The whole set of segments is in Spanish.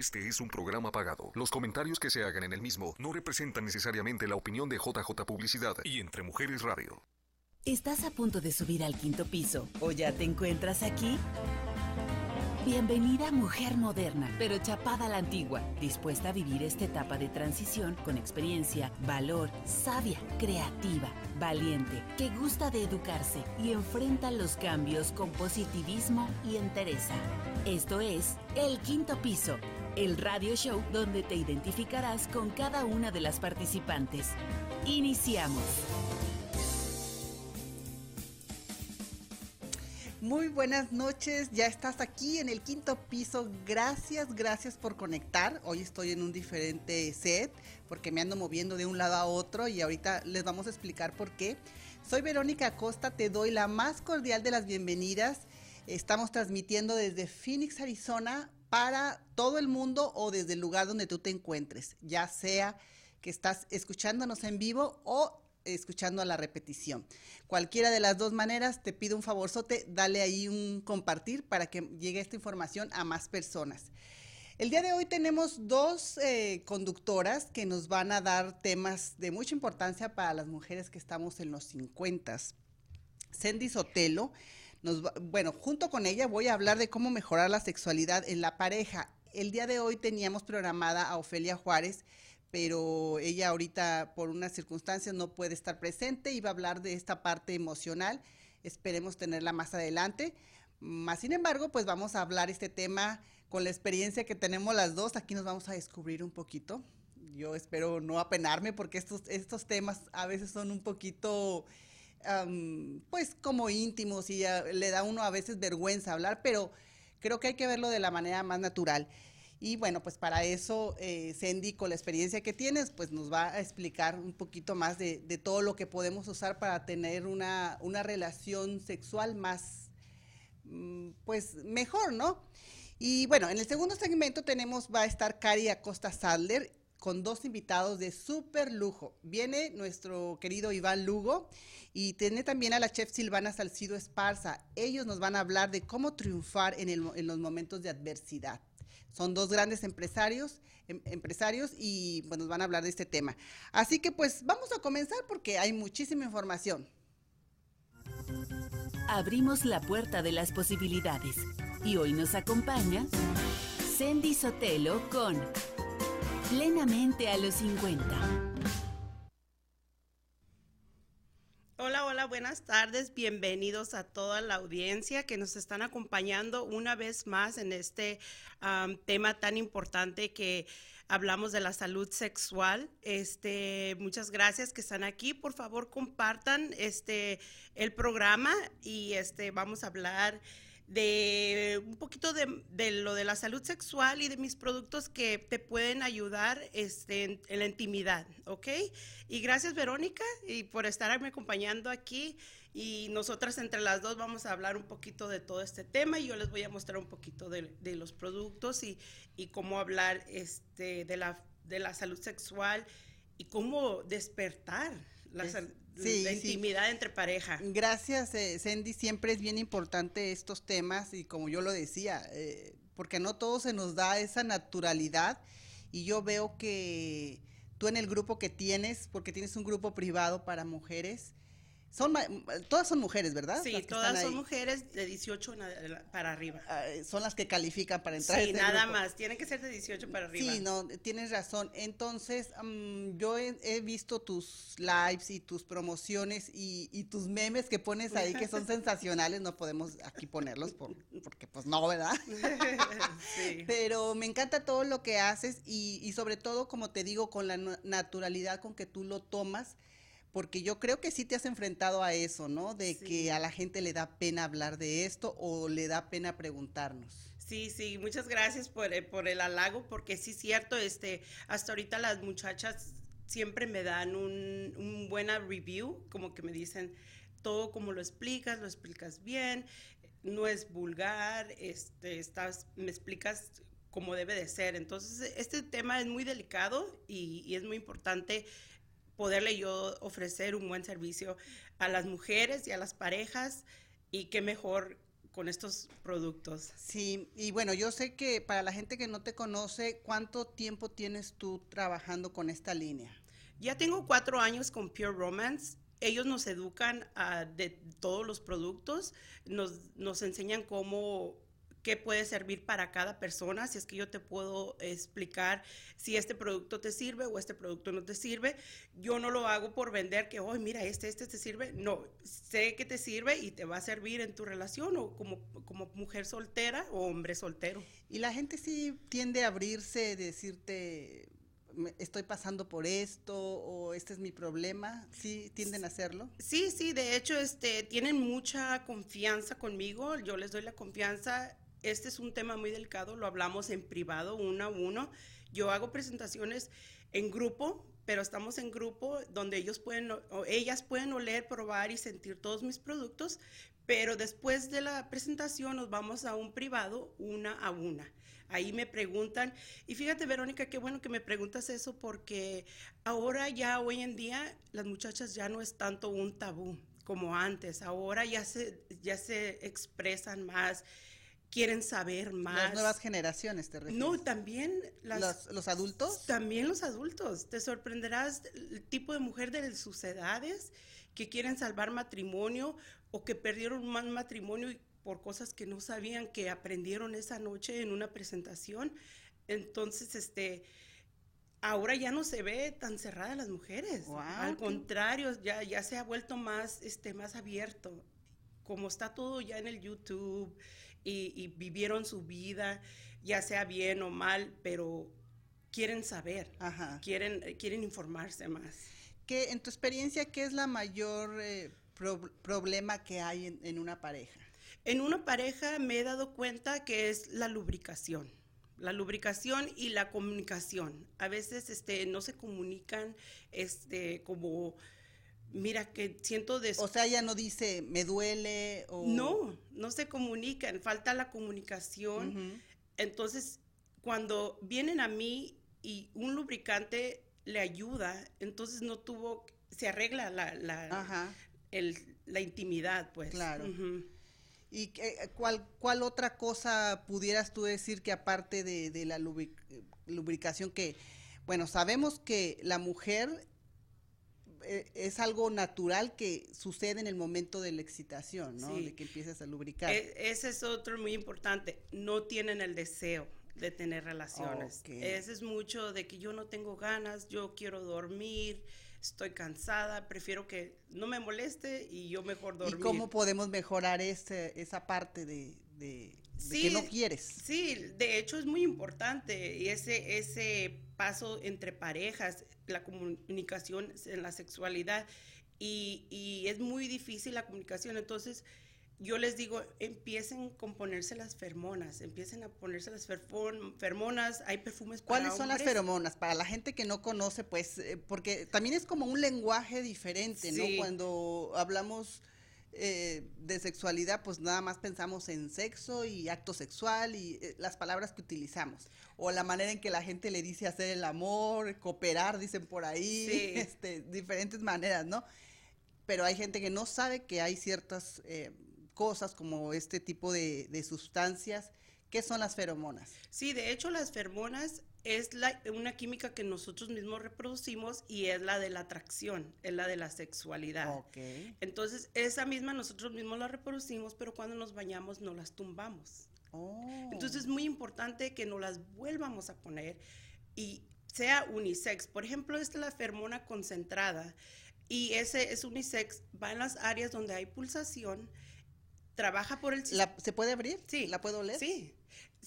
Este es un programa pagado. Los comentarios que se hagan en el mismo no representan necesariamente la opinión de JJ Publicidad y Entre Mujeres Radio. ¿Estás a punto de subir al quinto piso o ya te encuentras aquí? Bienvenida mujer moderna, pero chapada a la antigua, dispuesta a vivir esta etapa de transición con experiencia, valor, sabia, creativa, valiente, que gusta de educarse y enfrenta los cambios con positivismo y entereza. Esto es El Quinto Piso, el radio show donde te identificarás con cada una de las participantes. Iniciamos. Muy buenas noches, ya estás aquí en el quinto piso. Gracias, gracias por conectar. Hoy estoy en un diferente set porque me ando moviendo de un lado a otro y ahorita les vamos a explicar por qué. Soy Verónica Acosta, te doy la más cordial de las bienvenidas. Estamos transmitiendo desde Phoenix, Arizona, para todo el mundo o desde el lugar donde tú te encuentres, ya sea que estás escuchándonos en vivo o escuchando a la repetición. Cualquiera de las dos maneras, te pido un favorzote, dale ahí un compartir para que llegue esta información a más personas. El día de hoy tenemos dos eh, conductoras que nos van a dar temas de mucha importancia para las mujeres que estamos en los 50. Sandy Sotelo, bueno, junto con ella voy a hablar de cómo mejorar la sexualidad en la pareja. El día de hoy teníamos programada a Ofelia Juárez, pero ella ahorita por unas circunstancias no puede estar presente y va a hablar de esta parte emocional. Esperemos tenerla más adelante. Más sin embargo, pues vamos a hablar este tema con la experiencia que tenemos las dos. Aquí nos vamos a descubrir un poquito. Yo espero no apenarme porque estos, estos temas a veces son un poquito, pues como íntimos y le da uno a veces vergüenza hablar, pero creo que hay que verlo de la manera más natural. Y bueno, pues para eso, eh, con la experiencia que tienes, pues nos va a explicar un poquito más de, todo lo que podemos usar para tener una, relación sexual más, mm, pues mejor, ¿no? Y bueno, en el segundo segmento tenemos, va a estar Cari Acosta Sadler con dos invitados de súper lujo. Viene nuestro querido Iván Lugo y tiene también a la chef Silvana Salcido Esparza. Ellos nos van a hablar de cómo triunfar en, los momentos de adversidad. Son dos grandes empresarios, em, empresarios y bueno, nos van a hablar de este tema. Así que pues vamos a comenzar porque hay muchísima información. Abrimos la puerta de las posibilidades y hoy nos acompaña Sandy Sotelo con Plenamente a los 50. Hola, hola, buenas tardes. Bienvenidos a toda la audiencia que nos están acompañando una vez más en este tema tan importante que hablamos de la salud sexual. Este, muchas gracias que están aquí. Por favor, compartan este el programa y este vamos a hablar de un poquito de, lo de la salud sexual y de mis productos que te pueden ayudar este, en, la intimidad, ¿ok? Y gracias Verónica y por estarme acompañando aquí y nosotras entre las dos vamos a hablar un poquito de todo este tema y yo les voy a mostrar un poquito de, los productos y, y, cómo hablar este, de, la, de la salud sexual y cómo despertar la, intimidad entre pareja. Gracias, eh, Sandy. Siempre es bien importante estos temas y como yo lo decía, eh, porque no todo se nos da esa naturalidad y yo veo que tú en el grupo que tienes, porque tienes un grupo privado para mujeres, son, todas son mujeres, ¿verdad? Sí, todas son mujeres de 18 para arriba. Ah, son las que califican para entrar. Sí, nada más, tienen que ser de 18 para arriba. Sí, no, tienes razón. Entonces, yo he, visto tus lives y tus promociones y, tus memes que pones ahí que son sensacionales, no podemos aquí ponerlos porque pues no, ¿verdad? sí. Pero me encanta todo lo que haces y, y sobre todo, como te digo, con la naturalidad con que tú lo tomas porque yo creo que sí te has enfrentado a eso, ¿no? De que a la gente le da pena hablar de esto o le da pena preguntarnos. Sí, sí, muchas gracias por, eh, por el halago, porque sí es cierto, este, hasta ahorita las muchachas siempre me dan un, un buena review, como que me dicen todo como lo explicas, lo explicas bien, no es vulgar, este, estás, me explicas como debe de ser. Entonces, este tema es muy delicado y, y es muy importante poderle yo ofrecer un buen servicio a las mujeres y a las parejas y qué mejor con estos productos. Sí, y bueno, yo sé que para la gente que no te conoce, ¿cuánto tiempo tienes tú trabajando con esta línea? Ya tengo cuatro años con Pure Romance. Ellos nos educan uh, de todos los productos, nos, nos enseñan cómo qué puede servir para cada persona, si es que yo te puedo explicar si este producto te sirve o este producto no te sirve. Yo no lo hago por vender que, oh, mira, este, este te sirve. No, sé que te sirve y te va a servir en tu relación o como, como mujer soltera o hombre soltero. Y la gente sí tiende a abrirse, decirte, estoy pasando por esto o este es mi problema, ¿sí tienden a hacerlo? Sí, sí, de hecho este tienen mucha confianza conmigo, yo les doy la confianza este es un tema muy delicado, lo hablamos en privado, uno a uno. Yo hago presentaciones en grupo, pero estamos en grupo donde ellos pueden, o ellas pueden oler, probar y sentir todos mis productos, pero después de la presentación nos vamos a un privado una a una. Ahí me preguntan, y fíjate Verónica, qué bueno que me preguntas eso porque ahora ya hoy en día las muchachas ya no es tanto un tabú como antes, ahora ya se, ya se expresan más quieren saber más. Las nuevas generaciones, te refieres. No, también las, los, adultos. También los adultos. Te sorprenderás el tipo de mujer de sus edades que quieren salvar matrimonio o que perdieron un matrimonio por cosas que no sabían que aprendieron esa noche en una presentación. Entonces, este, ahora ya no se ve tan cerrada las mujeres. Al contrario, ya, ya se ha vuelto más, este, más abierto. Como está todo ya en el YouTube, y, vivieron su vida, ya sea bien o mal, pero quieren saber, Quieren, quieren informarse más. ¿Qué, en tu experiencia, qué es la mayor eh, problema que hay en, en, una pareja? En una pareja me he dado cuenta que es la lubricación. La lubricación y la comunicación. A veces este, no se comunican este, como mira que siento de... O sea, ella no dice, me duele o... No, no se comunican, falta la comunicación. Entonces, cuando vienen a mí y un lubricante le ayuda, entonces no tuvo, se arregla la, la, la intimidad, pues. Claro. ¿Y qué, cuál, cuál otra cosa pudieras tú decir que aparte de, de la lubricación que, bueno, sabemos que la mujer es algo natural que sucede en el momento de la excitación, ¿no? De que empiezas a lubricar. E, ese es otro muy importante. No tienen el deseo de tener relaciones. Ese es mucho de que yo no tengo ganas, yo quiero dormir, estoy cansada, prefiero que no me moleste y yo mejor dormir. ¿Y cómo podemos mejorar ese, esa parte de, que no quieres? Sí, de hecho es muy importante y ese, ese paso entre parejas la comunicación en la sexualidad y, es muy difícil la comunicación. Entonces, yo les digo, empiecen con ponerse las feromonas, empiecen a ponerse las feromonas, hay perfumes para ¿Cuáles son las feromonas? Para la gente que no conoce, pues, eh, porque también es como un lenguaje diferente, ¿no? Cuando hablamos eh, de sexualidad, pues nada más pensamos en sexo y acto sexual y eh, las palabras que utilizamos. O la manera en que la gente le dice hacer el amor, cooperar, dicen por ahí, este, diferentes maneras, ¿no? Pero hay gente que no sabe que hay ciertas eh, cosas como este tipo de, de sustancias. ¿Qué son las feromonas? Sí, de hecho las feromonas es la, una química que nosotros mismos reproducimos y es la de la atracción, es la de la sexualidad. Entonces, esa misma nosotros mismos la reproducimos, pero cuando nos bañamos no las tumbamos. Oh. Entonces, es muy importante que nos las vuelvamos a poner y sea unisex. Por ejemplo, esta es la fermona concentrada y ese es unisex, va en las áreas donde hay pulsación, trabaja por el... ¿Se puede abrir? Sí. ¿La puedo oler? Sí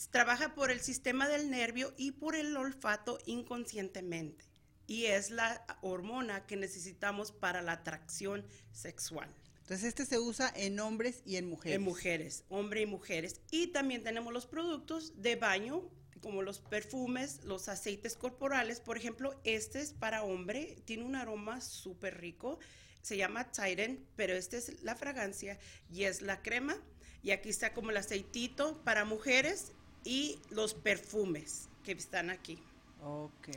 trabaja por el sistema del nervio y por el olfato inconscientemente. Y es la hormona que necesitamos para la atracción sexual. Entonces este se usa en hombres y en mujeres. En mujeres, hombres y mujeres. Y también tenemos los productos de baño, como los perfumes, los aceites corporales. Por ejemplo, este es para hombre, tiene un aroma súper rico. Se llama Titan, pero esta es la fragancia y es la crema. Y aquí está como el aceitito para mujeres y los perfumes que están aquí.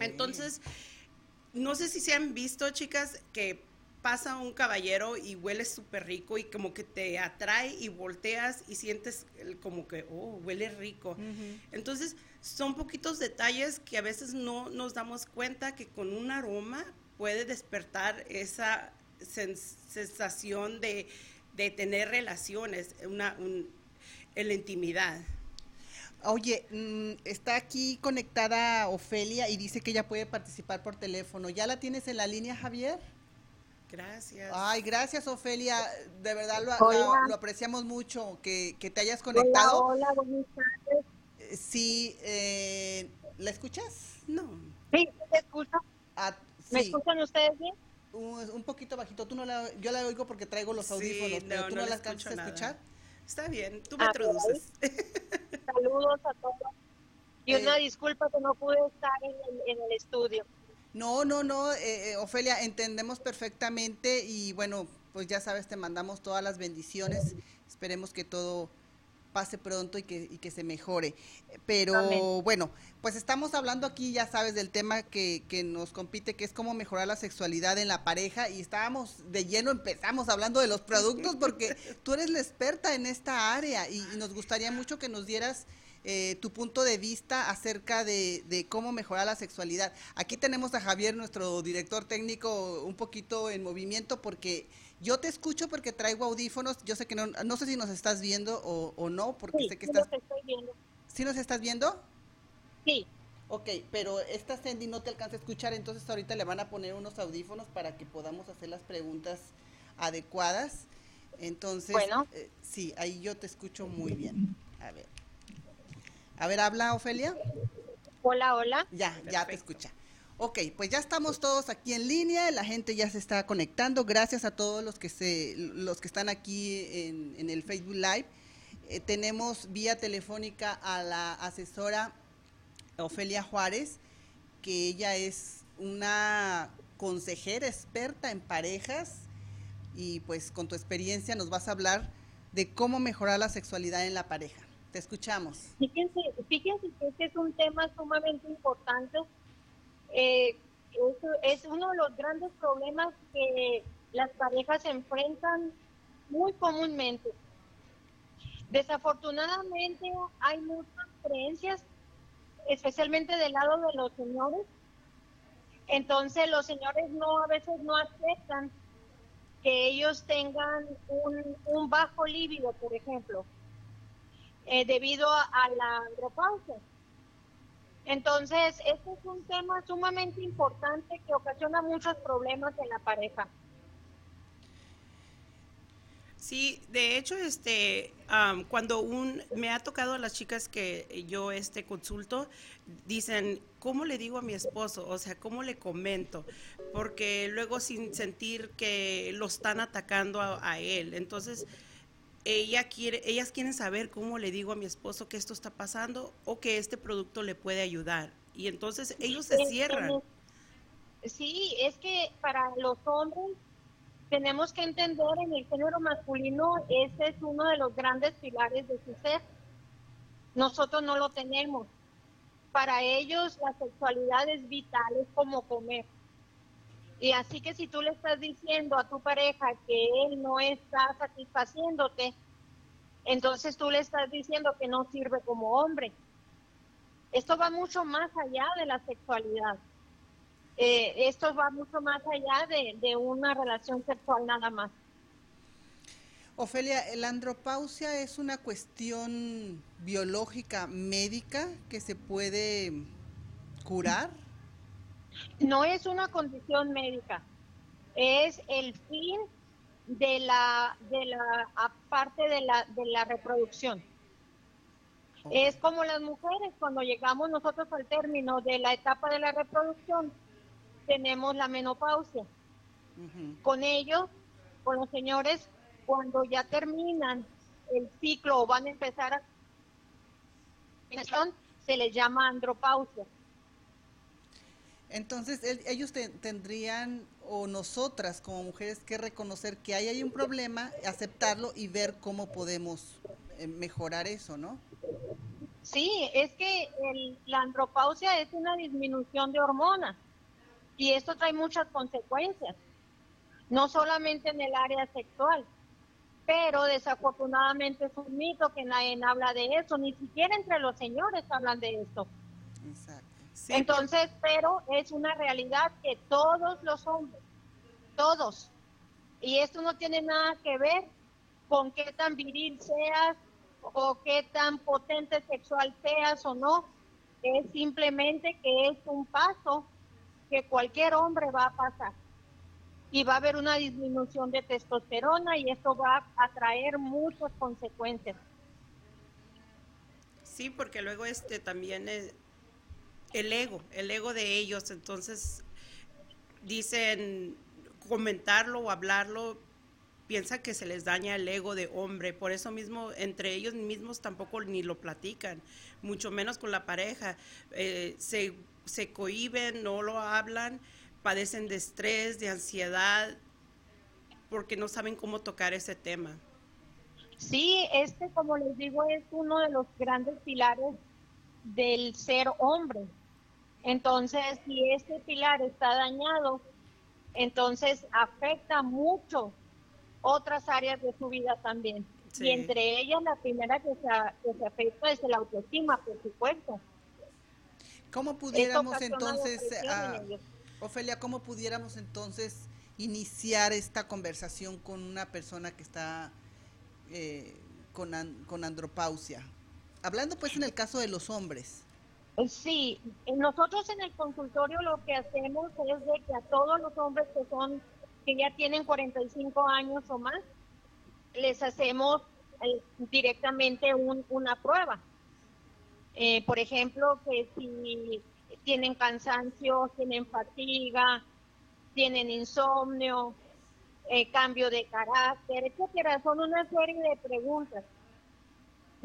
Entonces, no sé si se han visto, chicas, que pasa un caballero y huele súper rico y como que te atrae y volteas y sientes como que, oh, huele rico. Entonces, son poquitos detalles que a veces no nos damos cuenta que con un aroma puede despertar esa sensación de, tener relaciones, una, en la intimidad. Oye, mm, está aquí conectada Ofelia y dice que ella puede participar por teléfono. ¿Ya la tienes en la línea, Javier? Gracias. Ay, gracias, Ofelia. De verdad lo, apreciamos mucho que, te hayas conectado. Hola, buenas tardes. Eh, sí, eh, ¿la escuchas? No. Sí, te escucho. Ah, ¿Me escuchan ustedes bien? Un, poquito bajito. Tú no la, yo la oigo porque traigo los audífonos, pero tú no, la alcanzas a escuchar. Está bien, tú me introduces. Saludos a todos. Y una eh, disculpa que no pude estar en el, estudio. No, no, no, eh, eh, Ofelia, entendemos perfectamente y bueno, pues ya sabes, te mandamos todas las bendiciones. Esperemos que todo pase pronto y que, y que se mejore. Pero bueno, pues estamos hablando aquí, ya sabes, del tema que, que, nos compite, que es cómo mejorar la sexualidad en la pareja. Y estábamos de lleno, empezamos hablando de los productos, porque tú eres la experta en esta área y, nos gustaría mucho que nos dieras eh, tu punto de vista acerca de, de, cómo mejorar la sexualidad. Aquí tenemos a Javier, nuestro director técnico, un poquito en movimiento, porque yo te escucho porque traigo audífonos. Yo sé que no, no sé si nos estás viendo o, no, porque sé que estás. Estoy viendo. ¿Sí nos estás viendo? Sí. Ok, pero esta Sandy no te alcanza a escuchar, entonces ahorita le van a poner unos audífonos para que podamos hacer las preguntas adecuadas. Entonces, bueno. Eh, sí, ahí yo te escucho muy bien. A ver. A ver, habla Ofelia. Hola, hola. Ya, ya te escucha. Ok, pues ya estamos todos aquí en línea, la gente ya se está conectando. Gracias a todos los que se, los que están aquí en, el Facebook Live. Eh, tenemos vía telefónica a la asesora Ofelia Juárez, que ella es una consejera experta en parejas y pues con tu experiencia nos vas a hablar de cómo mejorar la sexualidad en la pareja. Escuchamos. Fíjense, fíjense que este es un tema sumamente importante eh, es, uno de los grandes problemas que las parejas enfrentan muy comúnmente. Desafortunadamente hay muchas creencias, especialmente del lado de los señores. Entonces los señores no a veces no aceptan que ellos tengan un, bajo líbido, por ejemplo, eh, debido a, la andropausia. Entonces, este es un tema sumamente importante que ocasiona muchos problemas en la pareja. Sí, de hecho, este, cuando un, me ha tocado a las chicas que yo este consulto, dicen, ¿cómo le digo a mi esposo? O sea, ¿cómo le comento? Porque luego sin sentir que lo están atacando a él. Entonces, ella quiere, ellas quieren saber cómo le digo a mi esposo que esto está pasando o que este producto le puede ayudar. Y entonces ellos se cierran. Sí, es que para los hombres tenemos que entender en el género masculino, ese es uno de los grandes pilares de su ser. Nosotros no lo tenemos. Para ellos la sexualidad es vital, es como comer. Y así que si tú le estás diciendo a tu pareja que él no está satisfaciéndote, entonces tú le estás diciendo que no sirve como hombre. Esto va mucho más allá de la sexualidad. Eh, esto va mucho más allá de, de una relación sexual nada más. Ofelia, ¿la andropausia es una cuestión biológica, médica, que se puede curar? No es una condición médica, es el fin de la, de la parte de la, de la reproducción. Es como las mujeres, cuando llegamos nosotros al término de la etapa de la reproducción, tenemos la menopausia. Con ellos, con los señores, cuando ya terminan el ciclo o van a empezar a se les llama andropausia. Entonces, ellos tendrían, o nosotras como mujeres, que reconocer que hay, hay un problema, aceptarlo y ver cómo podemos eh, mejorar eso, ¿no? Sí, es que la andropausia es una disminución de hormonas y esto trae muchas consecuencias. no solamente en el área sexual, pero desafortunadamente es un mito que nadie habla de eso, ni siquiera entre los señores hablan de Entonces, pero es una realidad que todos los hombres, todos, y esto no tiene nada que ver con qué tan viril seas o qué tan potente sexual seas o no, es simplemente que es un paso que cualquier hombre va a pasar y va a haber una disminución de testosterona y esto va a traer muchas consecuencias. Sí, porque luego este también es el ego, el ego de ellos, entonces dicen comentarlo o hablarlo piensa que se les daña el ego de hombre, por eso mismo entre ellos mismos tampoco ni lo platican, mucho menos con la pareja, eh, se, se cohiben, no lo hablan padecen de estrés, de ansiedad, porque no saben cómo tocar ese tema. Sí, este, como les digo, es uno de los grandes pilares del ser hombre. Entonces, si este pilar está dañado, entonces afecta mucho otras áreas de su vida también. Y entre ellas, la primera que se, que se afecta es el autoestima, por supuesto. ¿Cómo pudiéramos entonces... Ofelia, ¿cómo pudiéramos entonces iniciar esta conversación con una persona que está eh, con, con andropausia? Hablando pues en el caso de los hombres. Sí, nosotros en el consultorio lo que hacemos es de que a todos los hombres que son que ya tienen 45 años o más, les hacemos eh, directamente una prueba. Eh, por ejemplo, que si tienen cansancio, tienen fatiga, tienen insomnio, eh, cambio de carácter, etcétera. Son una serie de preguntas.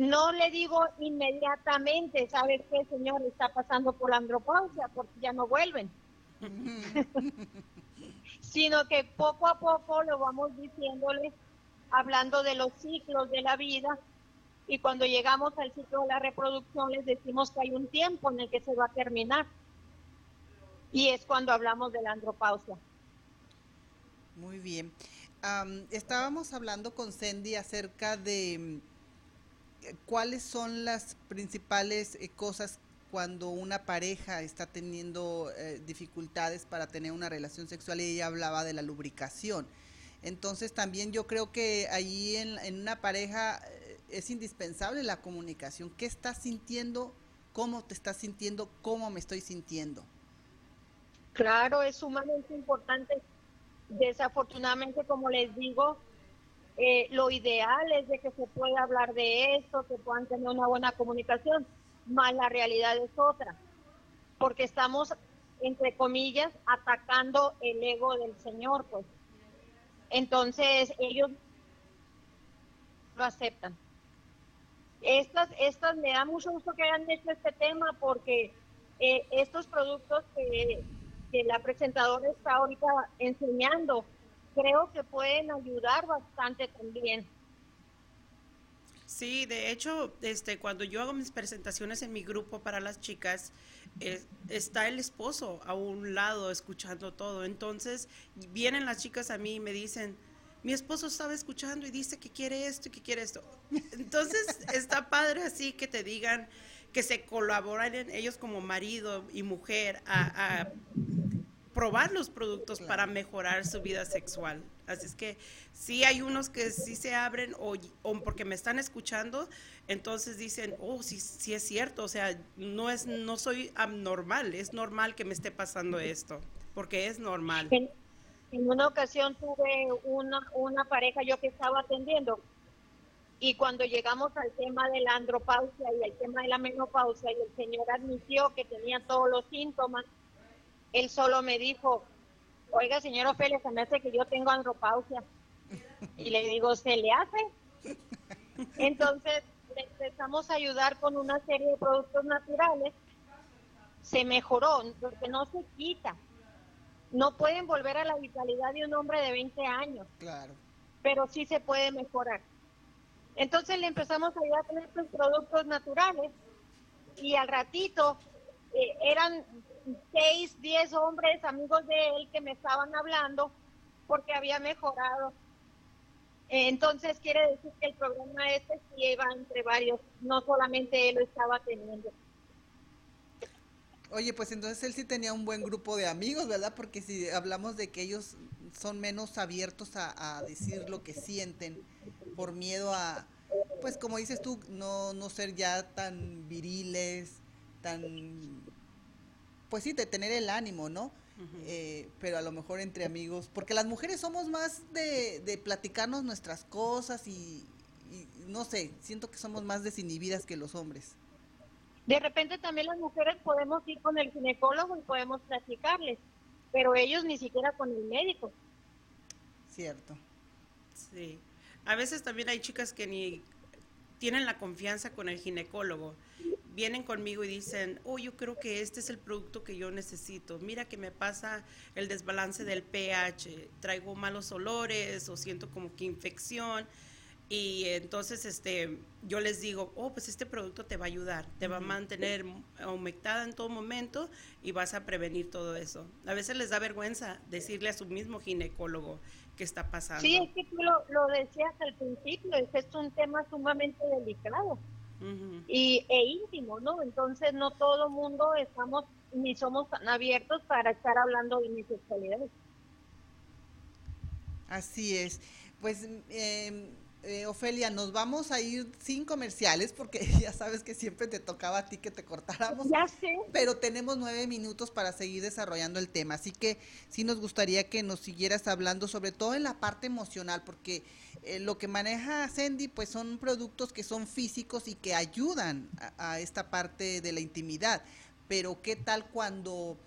No le digo inmediatamente, ¿sabes qué, señor? Está pasando por la andropausia, porque ya no vuelven. Sino que poco a poco lo vamos diciéndole, hablando de los ciclos de la vida, y cuando llegamos al ciclo de la reproducción les decimos que hay un tiempo en el que se va a terminar. Y es cuando hablamos de la andropausia. Muy bien. estábamos hablando con Cindy acerca de cuáles son las principales eh, cosas cuando una pareja está teniendo eh, dificultades para tener una relación sexual y ella hablaba de la lubricación. Entonces también yo creo que ahí en, en una pareja es indispensable la comunicación. ¿Qué estás sintiendo? ¿Cómo te estás sintiendo? ¿Cómo me estoy sintiendo? Claro, es sumamente importante. Desafortunadamente, como les digo, eh, lo ideal es de que se pueda hablar de esto, que puedan tener una buena comunicación, más la realidad es otra, porque estamos, entre comillas, atacando el ego del Señor, pues. Entonces, ellos lo aceptan. Estas, estas me da mucho gusto que hayan hecho este tema porque eh, estos productos que, la presentadora está ahorita enseñando, creo que pueden ayudar bastante también. Sí, de hecho, este, cuando yo hago mis presentaciones en mi grupo para las chicas, está el esposo a un lado escuchando todo. Entonces, vienen las chicas a mí y me dicen, mi esposo estaba escuchando y dice que quiere esto y que quiere esto. Entonces está padre así que te digan que se colaboran ellos como marido y mujer a, probar los productos para mejorar su vida sexual. Así es que sí hay unos que sí se abren o, porque me están escuchando, entonces dicen, oh, sí, sí es cierto, o sea, no, es, no soy abnormal, es normal que me esté pasando esto, porque es normal. En una ocasión tuve una, una pareja yo que estaba atendiendo y cuando llegamos al tema de la andropausia y el tema de la menopausia y el señor admitió que tenía todos los síntomas, él solo me dijo, oiga señor Ophelia, se me hace que yo tengo andropausia. Y le digo, ¿se le hace? Entonces le empezamos a ayudar con una serie de productos naturales. Se mejoró, porque no se quita no pueden volver a la vitalidad de un hombre de 20 años. Claro. Pero sí se puede mejorar. Entonces le empezamos a ayudar con estos productos naturales y al ratito eh, eran 6, 10 hombres amigos de él que me estaban hablando porque había mejorado. Entonces quiere decir que el problema este sí iba entre varios, no solamente él lo estaba teniendo. Oye, pues entonces él sí tenía un buen grupo de amigos, ¿verdad? Porque si hablamos de que ellos son menos abiertos a, decir lo que sienten por miedo a, pues como dices tú, no, no ser ya tan viriles, tan, pues sí, de tener el ánimo, ¿no? Eh, pero a lo mejor entre amigos, porque las mujeres somos más de, de platicarnos nuestras cosas y, y, no sé, siento que somos más desinhibidas que los hombres. De repente también las mujeres podemos ir con el ginecólogo y podemos platicarles, pero ellos ni siquiera con el médico. Cierto. Sí. A veces también hay chicas que ni tienen la confianza con el ginecólogo. Vienen conmigo y dicen, oh, yo creo que este es el producto que yo necesito. Mira que me pasa el desbalance del pH, traigo malos olores o siento como que infección y entonces este yo les digo, oh, pues este producto te va a ayudar, te va a mantener humectada en todo momento y vas a prevenir todo eso. A veces les da vergüenza decirle a su mismo ginecólogo qué está pasando. Sí, es que tú lo, decías al principio, es, es un tema sumamente delicado y, e íntimo, ¿no? Entonces no todo mundo estamos ni somos tan abiertos para estar hablando de mi sexualidad. Así es. Pues eh, eh, Ofelia, nos vamos a ir sin comerciales porque ya sabes que siempre te tocaba a ti que te cortáramos. Ya sé. Pero tenemos nueve minutos para seguir desarrollando el tema, así que sí nos gustaría que nos siguieras hablando, sobre todo en la parte emocional, porque eh, lo que maneja Sandy, pues son productos que son físicos y que ayudan a esta parte de la intimidad. Pero ¿qué tal cuando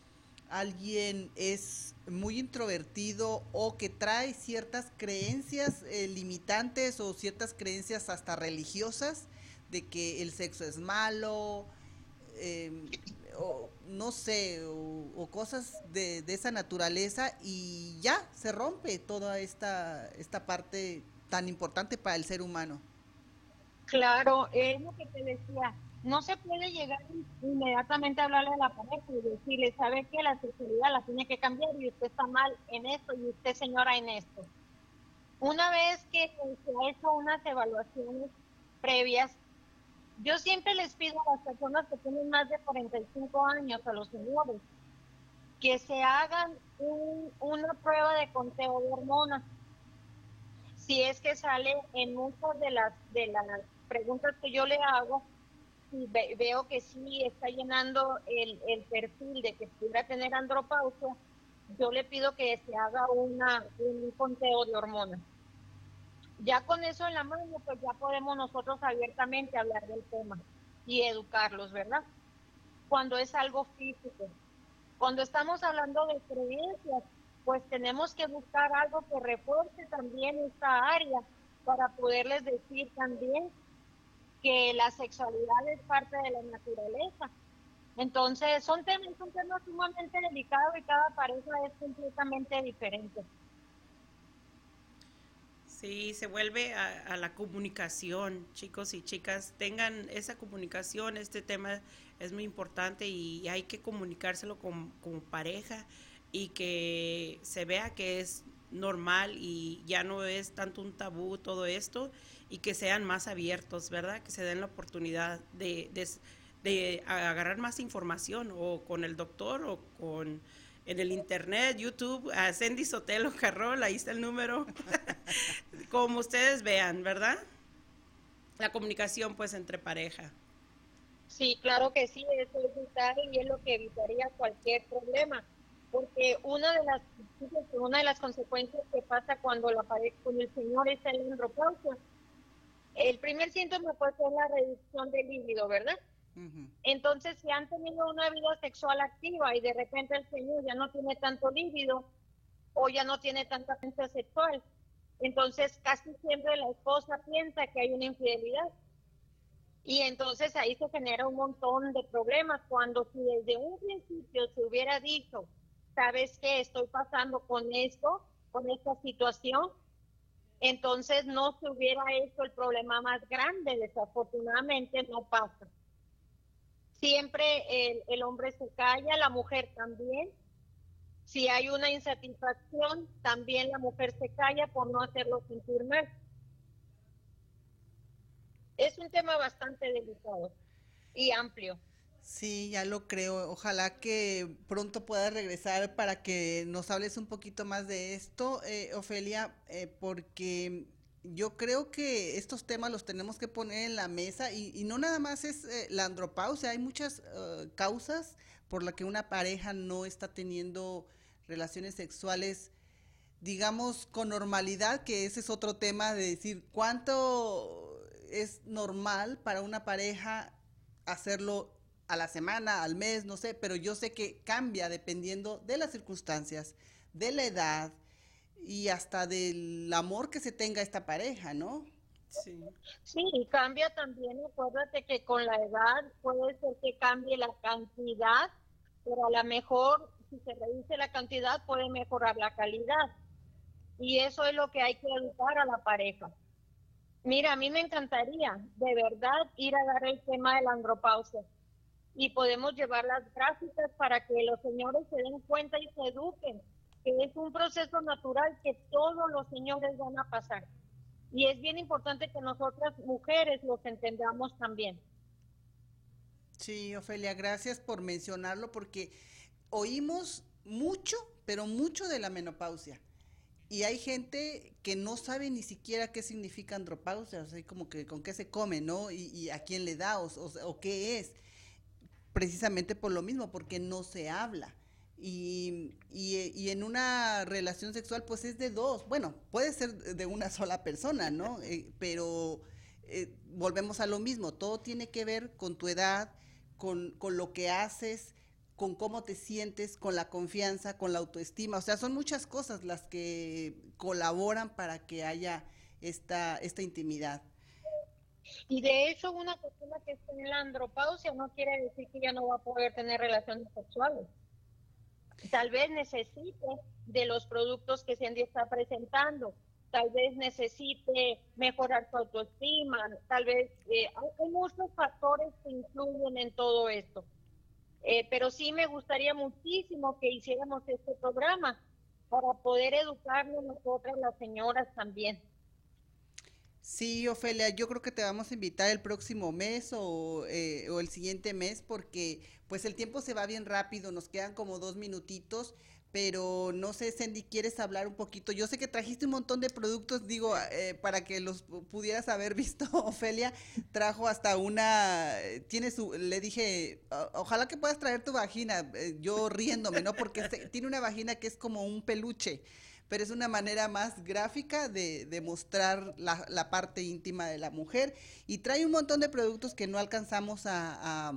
alguien es muy introvertido o que trae ciertas creencias eh, limitantes o ciertas creencias hasta religiosas de que el sexo es malo, em, o no sé, o, cosas de, esa naturaleza y ya se rompe toda esta, esta parte tan importante para el ser humano. Claro, es lo que te decía no se puede llegar inmediatamente a hablarle a la pareja y decirle, ¿sabe que La sexualidad la tiene que cambiar y usted está mal en esto y usted señora en esto. Una vez que se ha hecho unas evaluaciones previas, yo siempre les pido a las personas que tienen más de 45 años, a los señores, que se hagan una prueba de conteo de hormonas. Si es que sale en muchas de las, de las preguntas que yo le hago, veo que sí está llenando el, perfil de que pudiera tener andropausia, yo le pido que se haga una, un conteo de hormonas. Ya con eso en la mano, pues ya podemos nosotros abiertamente hablar del tema y educarlos, ¿verdad? Cuando es algo físico. Cuando estamos hablando de creencias, pues tenemos que buscar algo que refuerce también esta área para poderles decir también que la sexualidad es parte de la naturaleza. Entonces, son temas, son temas sumamente delicados y cada pareja es completamente diferente. Sí, se vuelve a, la comunicación, chicos y chicas, tengan esa comunicación, este tema es muy importante y hay que comunicárselo con pareja y que se vea que es normal y ya no es tanto un tabú todo esto y que sean más abiertos, ¿verdad? Que se den la oportunidad de, de, agarrar más información o con el doctor o con en el internet, YouTube, a Sandy Sotelo Carrol, ahí está el número, como ustedes vean, ¿verdad? La comunicación pues entre pareja. Sí, claro que sí, eso es vital y es lo que evitaría cualquier problema, porque una de las una de las consecuencias que pasa cuando la pareja con el señor está en andropausia el primer síntoma puede ser la reducción del líbido, ¿verdad? Entonces, si han tenido una vida sexual activa y de repente el señor ya no tiene tanto líbido o ya no tiene tanta fuerza sexual, entonces casi siempre la esposa piensa que hay una infidelidad. Y entonces ahí se genera un montón de problemas cuando si desde un principio se hubiera dicho, sabes qué, estoy pasando con esto, con esta situación, entonces no se hubiera hecho el problema más grande, desafortunadamente no pasa. Siempre el, hombre se calla, la mujer también, Si hay una insatisfacción, también la mujer se calla por no hacerlo sentir mal. Es un tema bastante delicado y amplio. Sí, ya lo creo. Ojalá que pronto puedas regresar para que nos hables un poquito más de esto, eh, Ofelia, eh, porque yo creo que estos temas los tenemos que poner en la mesa y, no nada más es eh, la andropausia, hay muchas causas por las que una pareja no está teniendo relaciones sexuales, digamos, con normalidad, que ese es otro tema de decir cuánto es normal para una pareja hacerlo a la semana, al mes, no sé, pero yo sé que cambia dependiendo de las circunstancias, de la edad y hasta del amor que se tenga esta pareja, ¿no? Sí. sí, cambia también, acuérdate que con la edad puede ser que cambie la cantidad, pero a lo mejor si se reduce la cantidad puede mejorar la calidad. Y eso es lo que hay que educar a la pareja. Mira, a mí me encantaría de verdad ir a dar el tema de la andropausia y podemos llevar las gráficas para que los señores se den cuenta y se eduquen, que es un proceso natural que todos los señores van a pasar. Y es bien importante que nosotras mujeres los entendamos también. Sí, Ofelia, gracias por mencionarlo porque oímos mucho, pero mucho de la menopausia. Y hay gente que no sabe ni siquiera qué significa andropausia, o sea, como que con qué se come, ¿no? Y, a quién le da, o, qué es. Precisamente por lo mismo, porque no se habla. Y, y, en una relación sexual, pues es de dos. Bueno, puede ser de una sola persona, ¿no? Eh, pero eh, volvemos a lo mismo. Todo tiene que ver con tu edad, con, con lo que haces, con cómo te sientes, con la confianza, con la autoestima. O sea, son muchas cosas las que colaboran para que haya esta, esta intimidad. Y de hecho, una persona que esté en la andropausia no quiere decir que ya no va a poder tener relaciones sexuales. Tal vez necesite de los productos que Cindy está presentando, tal vez necesite mejorar su autoestima, tal vez eh, hay muchos factores que influyen en todo esto. Eh, pero sí me gustaría muchísimo que hiciéramos este programa para poder educarnos nosotras las señoras también. Sí, Ofelia, yo creo que te vamos a invitar el próximo mes o, eh, o el siguiente mes porque pues el tiempo se va bien rápido, nos quedan como dos minutitos pero no sé, Sandy, ¿quieres hablar un poquito? Yo sé que trajiste un montón de productos, digo, eh, para que los pudieras haber visto, Ofelia, trajo hasta una, eh, tiene su, le dije, ojalá que puedas traer tu vagina, eh, yo riéndome, ¿no? Porque tiene una vagina que es como un peluche, pero es una manera más gráfica de, de mostrar la, parte íntima de la mujer y trae un montón de productos que no alcanzamos a,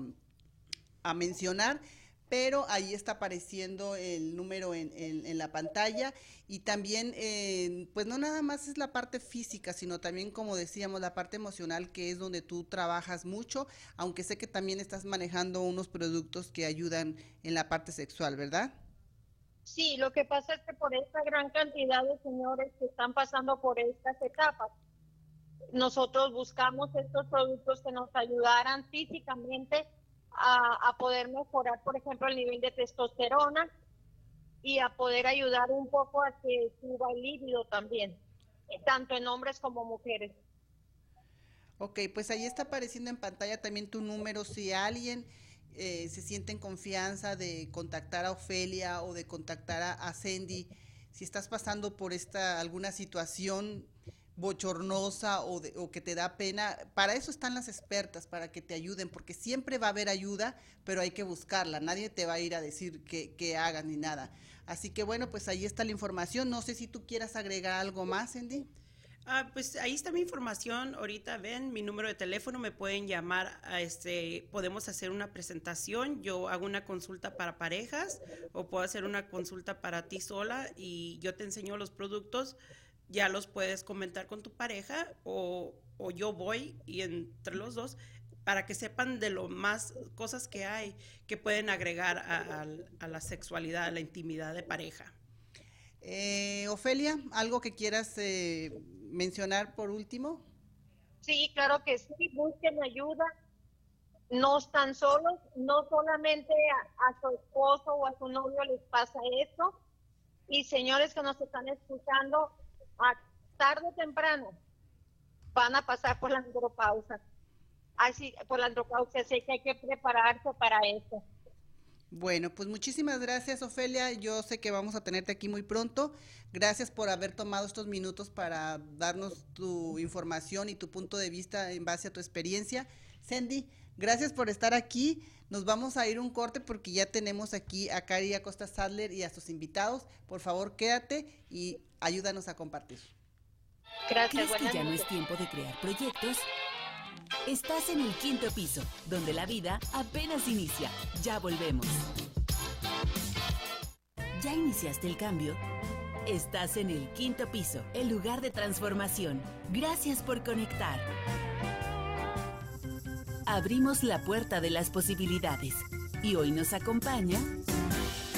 mencionar pero ahí está apareciendo el número en, en, la pantalla y también, eh, pues no nada más es la parte física, sino también, como decíamos, la parte emocional, que es donde tú trabajas mucho, aunque sé que también estás manejando unos productos que ayudan en la parte sexual, ¿verdad? Sí, lo que pasa es que por esta gran cantidad de señores que están pasando por estas etapas, nosotros buscamos estos productos que nos ayudaran físicamente a, poder mejorar, por ejemplo, el nivel de testosterona y a poder ayudar un poco a que suba el líbido también, tanto en hombres como mujeres. Ok, pues ahí está apareciendo en pantalla también tu número. Si alguien eh, se siente en confianza de contactar a Ofelia o de contactar a, a Sandy, si estás pasando por esta alguna situación bochornosa o, o, que te da pena, para eso están las expertas, para que te ayuden, porque siempre va a haber ayuda, pero hay que buscarla, nadie te va a ir a decir que, que hagas ni nada. Así que bueno, pues ahí está la información, no sé si tú quieras agregar algo más, Andy. Ah, pues ahí está mi información. Ahorita ven mi número de teléfono, me pueden llamar. A este, podemos hacer una presentación. Yo hago una consulta para parejas o puedo hacer una consulta para ti sola y yo te enseño los productos ya los puedes comentar con tu pareja o, yo voy y entre los dos para que sepan de lo más cosas que hay que pueden agregar a, la sexualidad, a la intimidad de pareja. Eh, Ofelia, ¿algo que quieras eh, mencionar por último? Sí, claro que sí, busquen ayuda. no están solos, no solamente a, su esposo o a su novio les pasa esto. Y señores que nos están escuchando, a tarde o temprano van a pasar por la andropausa. Así, por la andropausia, así que hay que prepararse para eso. Bueno, pues muchísimas gracias, Ofelia. Yo sé que vamos a tenerte aquí muy pronto. Gracias por haber tomado estos minutos para darnos tu información y tu punto de vista en base a tu experiencia. Sandy, gracias por estar aquí. Nos vamos a ir un corte porque ya tenemos aquí a Cari Acosta Sadler y a sus invitados. Por favor, quédate y ayúdanos a compartir. Gracias. ¿Crees que ya no es tiempo de crear proyectos? Estás en el quinto piso, donde la vida apenas inicia. Ya volvemos. ¿Ya iniciaste el cambio? Estás en el quinto piso, el lugar de transformación. Gracias por conectar. Abrimos la puerta de las posibilidades y hoy nos acompaña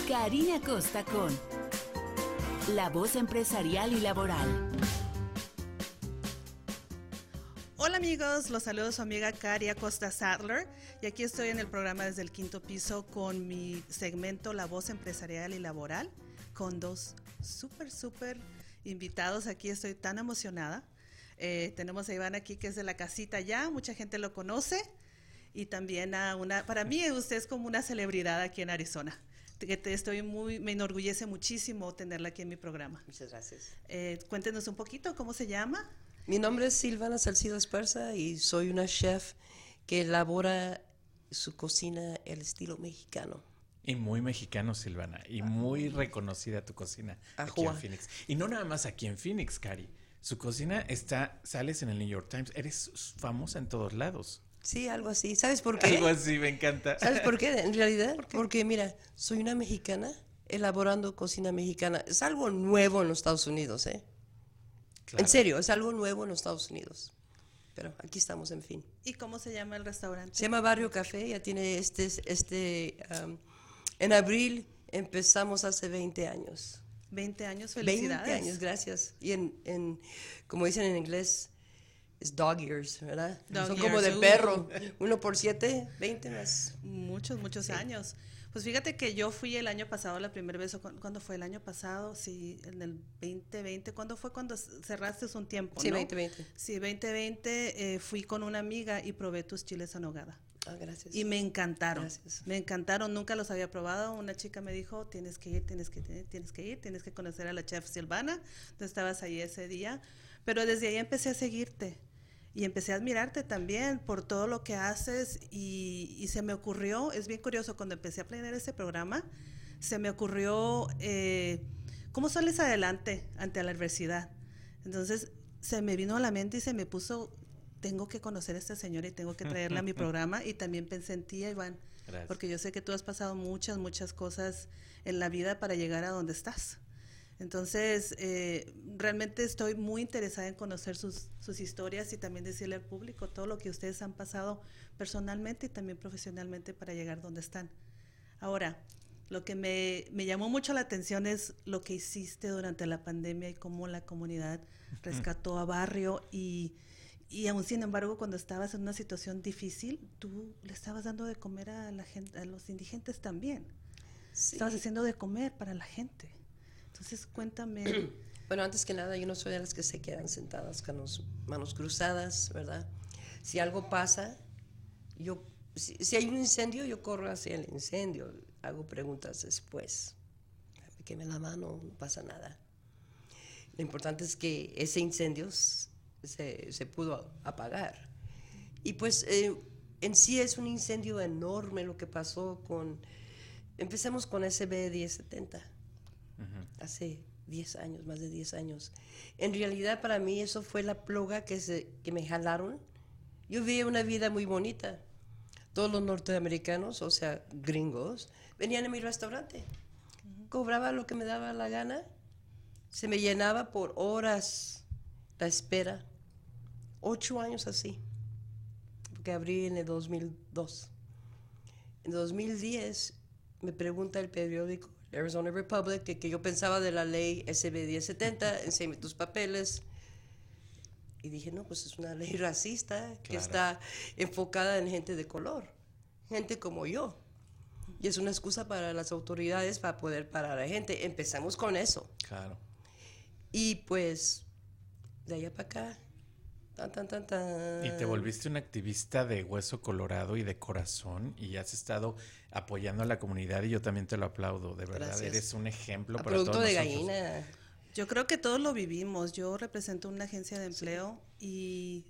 Karina Costa con La voz empresarial y laboral. Amigos, los saludos su amiga Caria Costa Sadler y aquí estoy en el programa desde el quinto piso con mi segmento La voz empresarial y laboral con dos súper, súper invitados. Aquí estoy tan emocionada. Eh, tenemos a Iván aquí que es de la casita ya, mucha gente lo conoce y también a una, para mí usted es como una celebridad aquí en Arizona. Que te estoy muy, me enorgullece muchísimo tenerla aquí en mi programa. Muchas gracias. Eh, cuéntenos un poquito, ¿cómo se llama? Mi nombre es Silvana Salcido Esparza y soy una chef que elabora su cocina el estilo mexicano. Y muy mexicano, Silvana, y muy reconocida tu cocina aquí en Phoenix. Y no nada más aquí en Phoenix, Cari. Su cocina está, sales en el New York Times, eres famosa en todos lados. Sí, algo así. ¿Sabes por qué? Algo así, me encanta. ¿Sabes por qué? En realidad, porque mira, soy una mexicana elaborando cocina mexicana. Es algo nuevo en los Estados Unidos, ¿eh? En serio, es algo nuevo en los Estados Unidos. Pero aquí estamos, en fin. ¿Y cómo se llama el restaurante? Se llama Barrio Café, ya tiene este, este, um, en abril empezamos hace 20 años. 20 años, felicidades. 20 años, gracias. Y en, en como dicen en inglés, es dog years, ¿verdad? Son como de perro. Uno por siete, 20 más. Muchos, muchos sí. años. Pues fíjate que yo fui el año pasado la primera vez, ¿cuándo fue el año pasado? Sí, en el 2020, ¿cuándo fue cuando cerraste un tiempo? Sí, ¿no? 2020. Sí, 2020 eh, fui con una amiga y probé tus chiles en. Ah, gracias. Y me encantaron. Gracias. Me encantaron, nunca los había probado. Una chica me dijo, tienes que ir, tienes que, tienes que ir, tienes que conocer a la chef Silvana. Tú estabas ahí ese día. Pero desde ahí empecé a seguirte y empecé a admirarte también por todo lo que haces y, y, se me ocurrió, es bien curioso, cuando empecé a planear este programa, se me ocurrió eh, cómo sales adelante ante la adversidad. Entonces se me vino a la mente y se me puso, tengo que conocer a esta señora y tengo que traerla a mi programa y también pensé en ti, Iván, Gracias. porque yo sé que tú has pasado muchas, muchas cosas en la vida para llegar a donde estás. Entonces, eh, realmente estoy muy interesada en conocer sus, sus, historias y también decirle al público todo lo que ustedes han pasado personalmente y también profesionalmente para llegar donde están. Ahora, lo que me, me llamó mucho la atención es lo que hiciste durante la pandemia y cómo la comunidad rescató a Barrio y, y aún sin embargo cuando estabas en una situación difícil, tú le estabas dando de comer a, la gente, a los indigentes también. Sí. Estabas haciendo de comer para la gente. Entonces, cuéntame. Bueno, antes que nada, yo no soy de las que se quedan sentadas con las manos cruzadas, ¿verdad? Si algo pasa, yo, si, hay un incendio, yo corro hacia el incendio, hago preguntas después. Me queme la mano, no pasa nada. Lo importante es que ese incendio se, se pudo apagar. Y pues eh, en sí es un incendio enorme lo que pasó con... Empecemos con SB 1070 hace 10 años, más de 10 años. En realidad para mí eso fue la ploga que, se, que me jalaron. Yo vivía una vida muy bonita. Todos los norteamericanos, o sea, gringos, venían a mi restaurante. Cobraba lo que me daba la gana. Se me llenaba por horas la espera. Ocho años así. Porque abrí en el 2002. En 2010 me pregunta el periódico Arizona Republic, que, que, yo pensaba de la ley SB 1070, enséñame tus papeles. Y dije, no, pues es una ley racista que está enfocada en gente de color. gente como yo. Y es una excusa para las autoridades para poder parar a la gente. Empezamos con eso. Claro. Y pues, de allá para acá, tan, tan, tan, tan. Y te volviste una activista de hueso colorado y de corazón y has estado apoyando a la comunidad y yo también te lo aplaudo, de verdad. Gracias. Eres un ejemplo A para producto todos de nosotros. gallina. Yo creo que todos lo vivimos. Yo represento una agencia de empleo y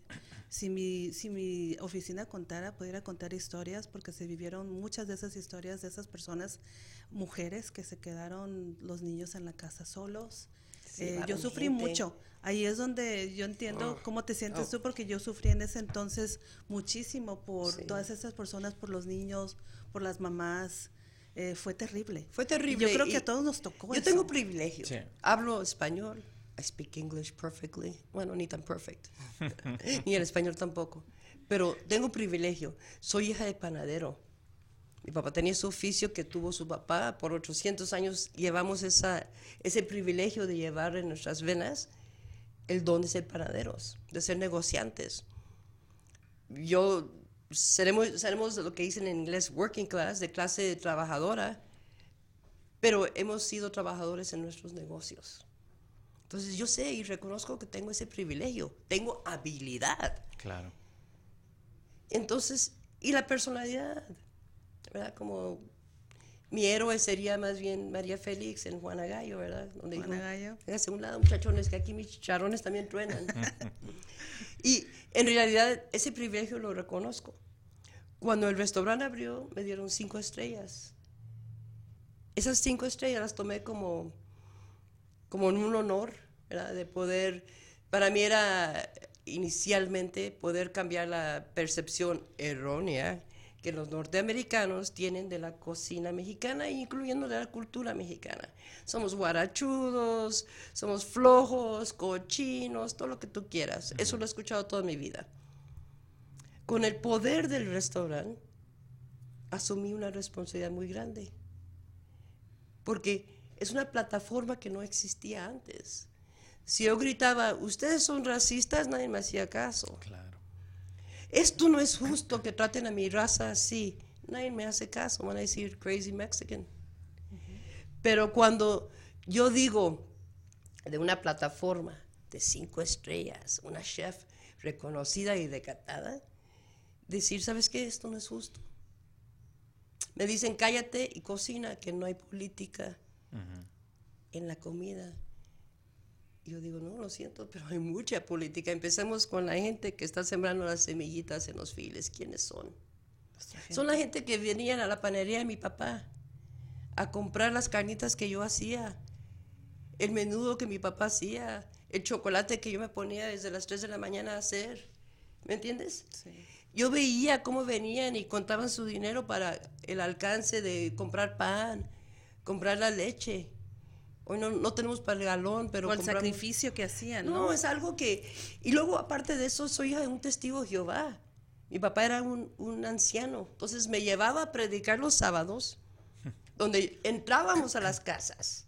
si mi, si mi oficina contara, pudiera contar historias, porque se vivieron muchas de esas historias de esas personas, mujeres que se quedaron los niños en la casa solos. Sí, Eh, yo sufrí gente. mucho. Ahí es donde yo entiendo Oh, cómo te sientes oh. tú, porque yo sufrí en ese entonces muchísimo por Sí. todas esas personas, por los niños, por las mamás. Eh, fue terrible. Fue Y terrible. Yo creo y que a todos nos tocó Yo eso. tengo privilegio. Sí. Hablo español. I speak English perfectly. Bueno, ni tan perfect. ni el español tampoco. Pero tengo privilegio. Soy hija de panadero. Mi papá tenía su oficio que tuvo su papá. Por 800 años llevamos esa, ese privilegio de llevar en nuestras venas el don de ser panaderos, de ser negociantes. Yo seremos, seremos lo que dicen en inglés working class, de clase trabajadora, pero hemos sido trabajadores en nuestros negocios. Entonces yo sé y reconozco que tengo ese privilegio, tengo habilidad. Claro. Entonces, y la personalidad, ¿verdad? Como mi héroe sería más bien María Félix en Juana Gallo, ¿verdad? Donde Juana dijo, Gallo. Hágase un lado, muchachones, que aquí mis chicharrones también truenan. y en realidad ese privilegio lo reconozco. Cuando el restaurante abrió, me dieron cinco estrellas. Esas cinco estrellas las tomé como, como un honor, ¿verdad? De poder, para mí era inicialmente poder cambiar la percepción errónea que los norteamericanos tienen de la cocina mexicana, incluyendo de la cultura mexicana. Somos guarachudos, somos flojos, cochinos, todo lo que tú quieras. Eso lo he escuchado toda mi vida. Con el poder del restaurante, asumí una responsabilidad muy grande. Porque es una plataforma que no existía antes. Si yo gritaba, ustedes son racistas, nadie me hacía caso. Claro. Esto no es justo que traten a mi raza así. Nadie me hace caso, van a decir crazy Mexican. Pero cuando yo digo de una plataforma de cinco estrellas, una chef reconocida y decatada, decir, ¿sabes qué? Esto no es justo. Me dicen, cállate y cocina, que no hay política en la comida. Y yo digo, no, lo siento, pero hay mucha política. Empecemos con la gente que está sembrando las semillitas en los files. ¿Quiénes son? Son la gente que venían a la panería de mi papá a comprar las carnitas que yo hacía, el menudo que mi papá hacía, el chocolate que yo me ponía desde las 3 de la mañana a hacer. ¿Me entiendes? Sí. Yo veía cómo venían y contaban su dinero para el alcance de comprar pan, comprar la leche. Hoy no, no tenemos para el galón, pero o el compramos- sacrificio que hacían, no, ¿no? es algo que... Y luego, aparte de eso, soy hija de un testigo de Jehová. Mi papá era un, un anciano. Entonces me llevaba a predicar los sábados, donde entrábamos a las casas.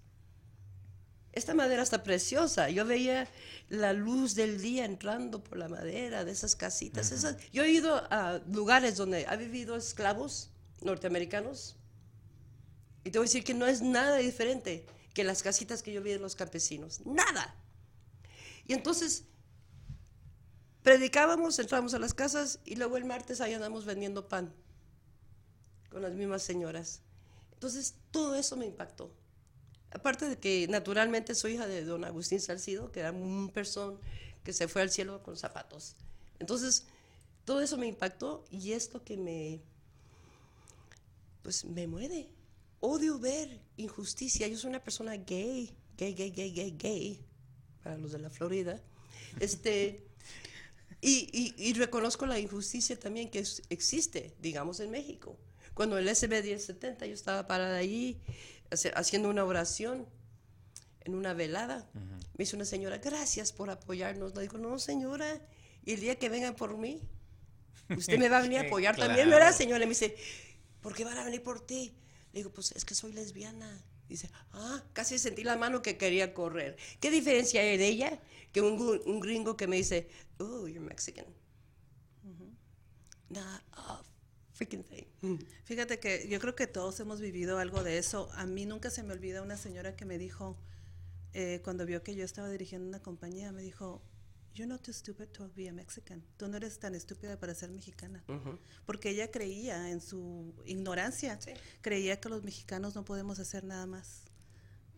Esta madera está preciosa. Yo veía la luz del día entrando por la madera de esas casitas. Esas- yo he ido a lugares donde ha vivido esclavos norteamericanos. Y te voy a decir que no es nada diferente que las casitas que yo vi de los campesinos. Nada. Y entonces predicábamos, entrábamos a las casas y luego el martes ahí andamos vendiendo pan con las mismas señoras. Entonces todo eso me impactó. Aparte de que naturalmente soy hija de don Agustín Salcido, que era un persona que se fue al cielo con zapatos. Entonces todo eso me impactó y es lo que me, pues me mueve. Odio ver injusticia. Yo soy una persona gay, gay, gay, gay, gay, gay, para los de la Florida. Este, y, y- y reconozco la injusticia también que es- existe, digamos, en México. Cuando el SB 1070, yo estaba parada allí hace- haciendo una oración en una velada. Me dice una señora, gracias por apoyarnos. Le digo, no, señora, y el día que vengan por mí, usted me va a venir a apoyar también, ¿verdad, Claro. señora? Y me dice, ¿por qué van a venir por ti? Le digo, pues es que soy lesbiana. Dice, ah, casi sentí la mano que quería correr. ¿Qué diferencia hay de ella que un, un gringo que me dice, oh, you're Mexican? Not a freaking thing. Fíjate que yo creo que todos hemos vivido algo de eso. A mí nunca se me olvida una señora que me dijo, eh, cuando vio que yo estaba dirigiendo una compañía, me dijo, You're not too stupid to be a Mexican. Tú no eres tan estúpida para ser mexicana. Porque ella creía en su ignorancia, creía que los mexicanos no podemos hacer nada más.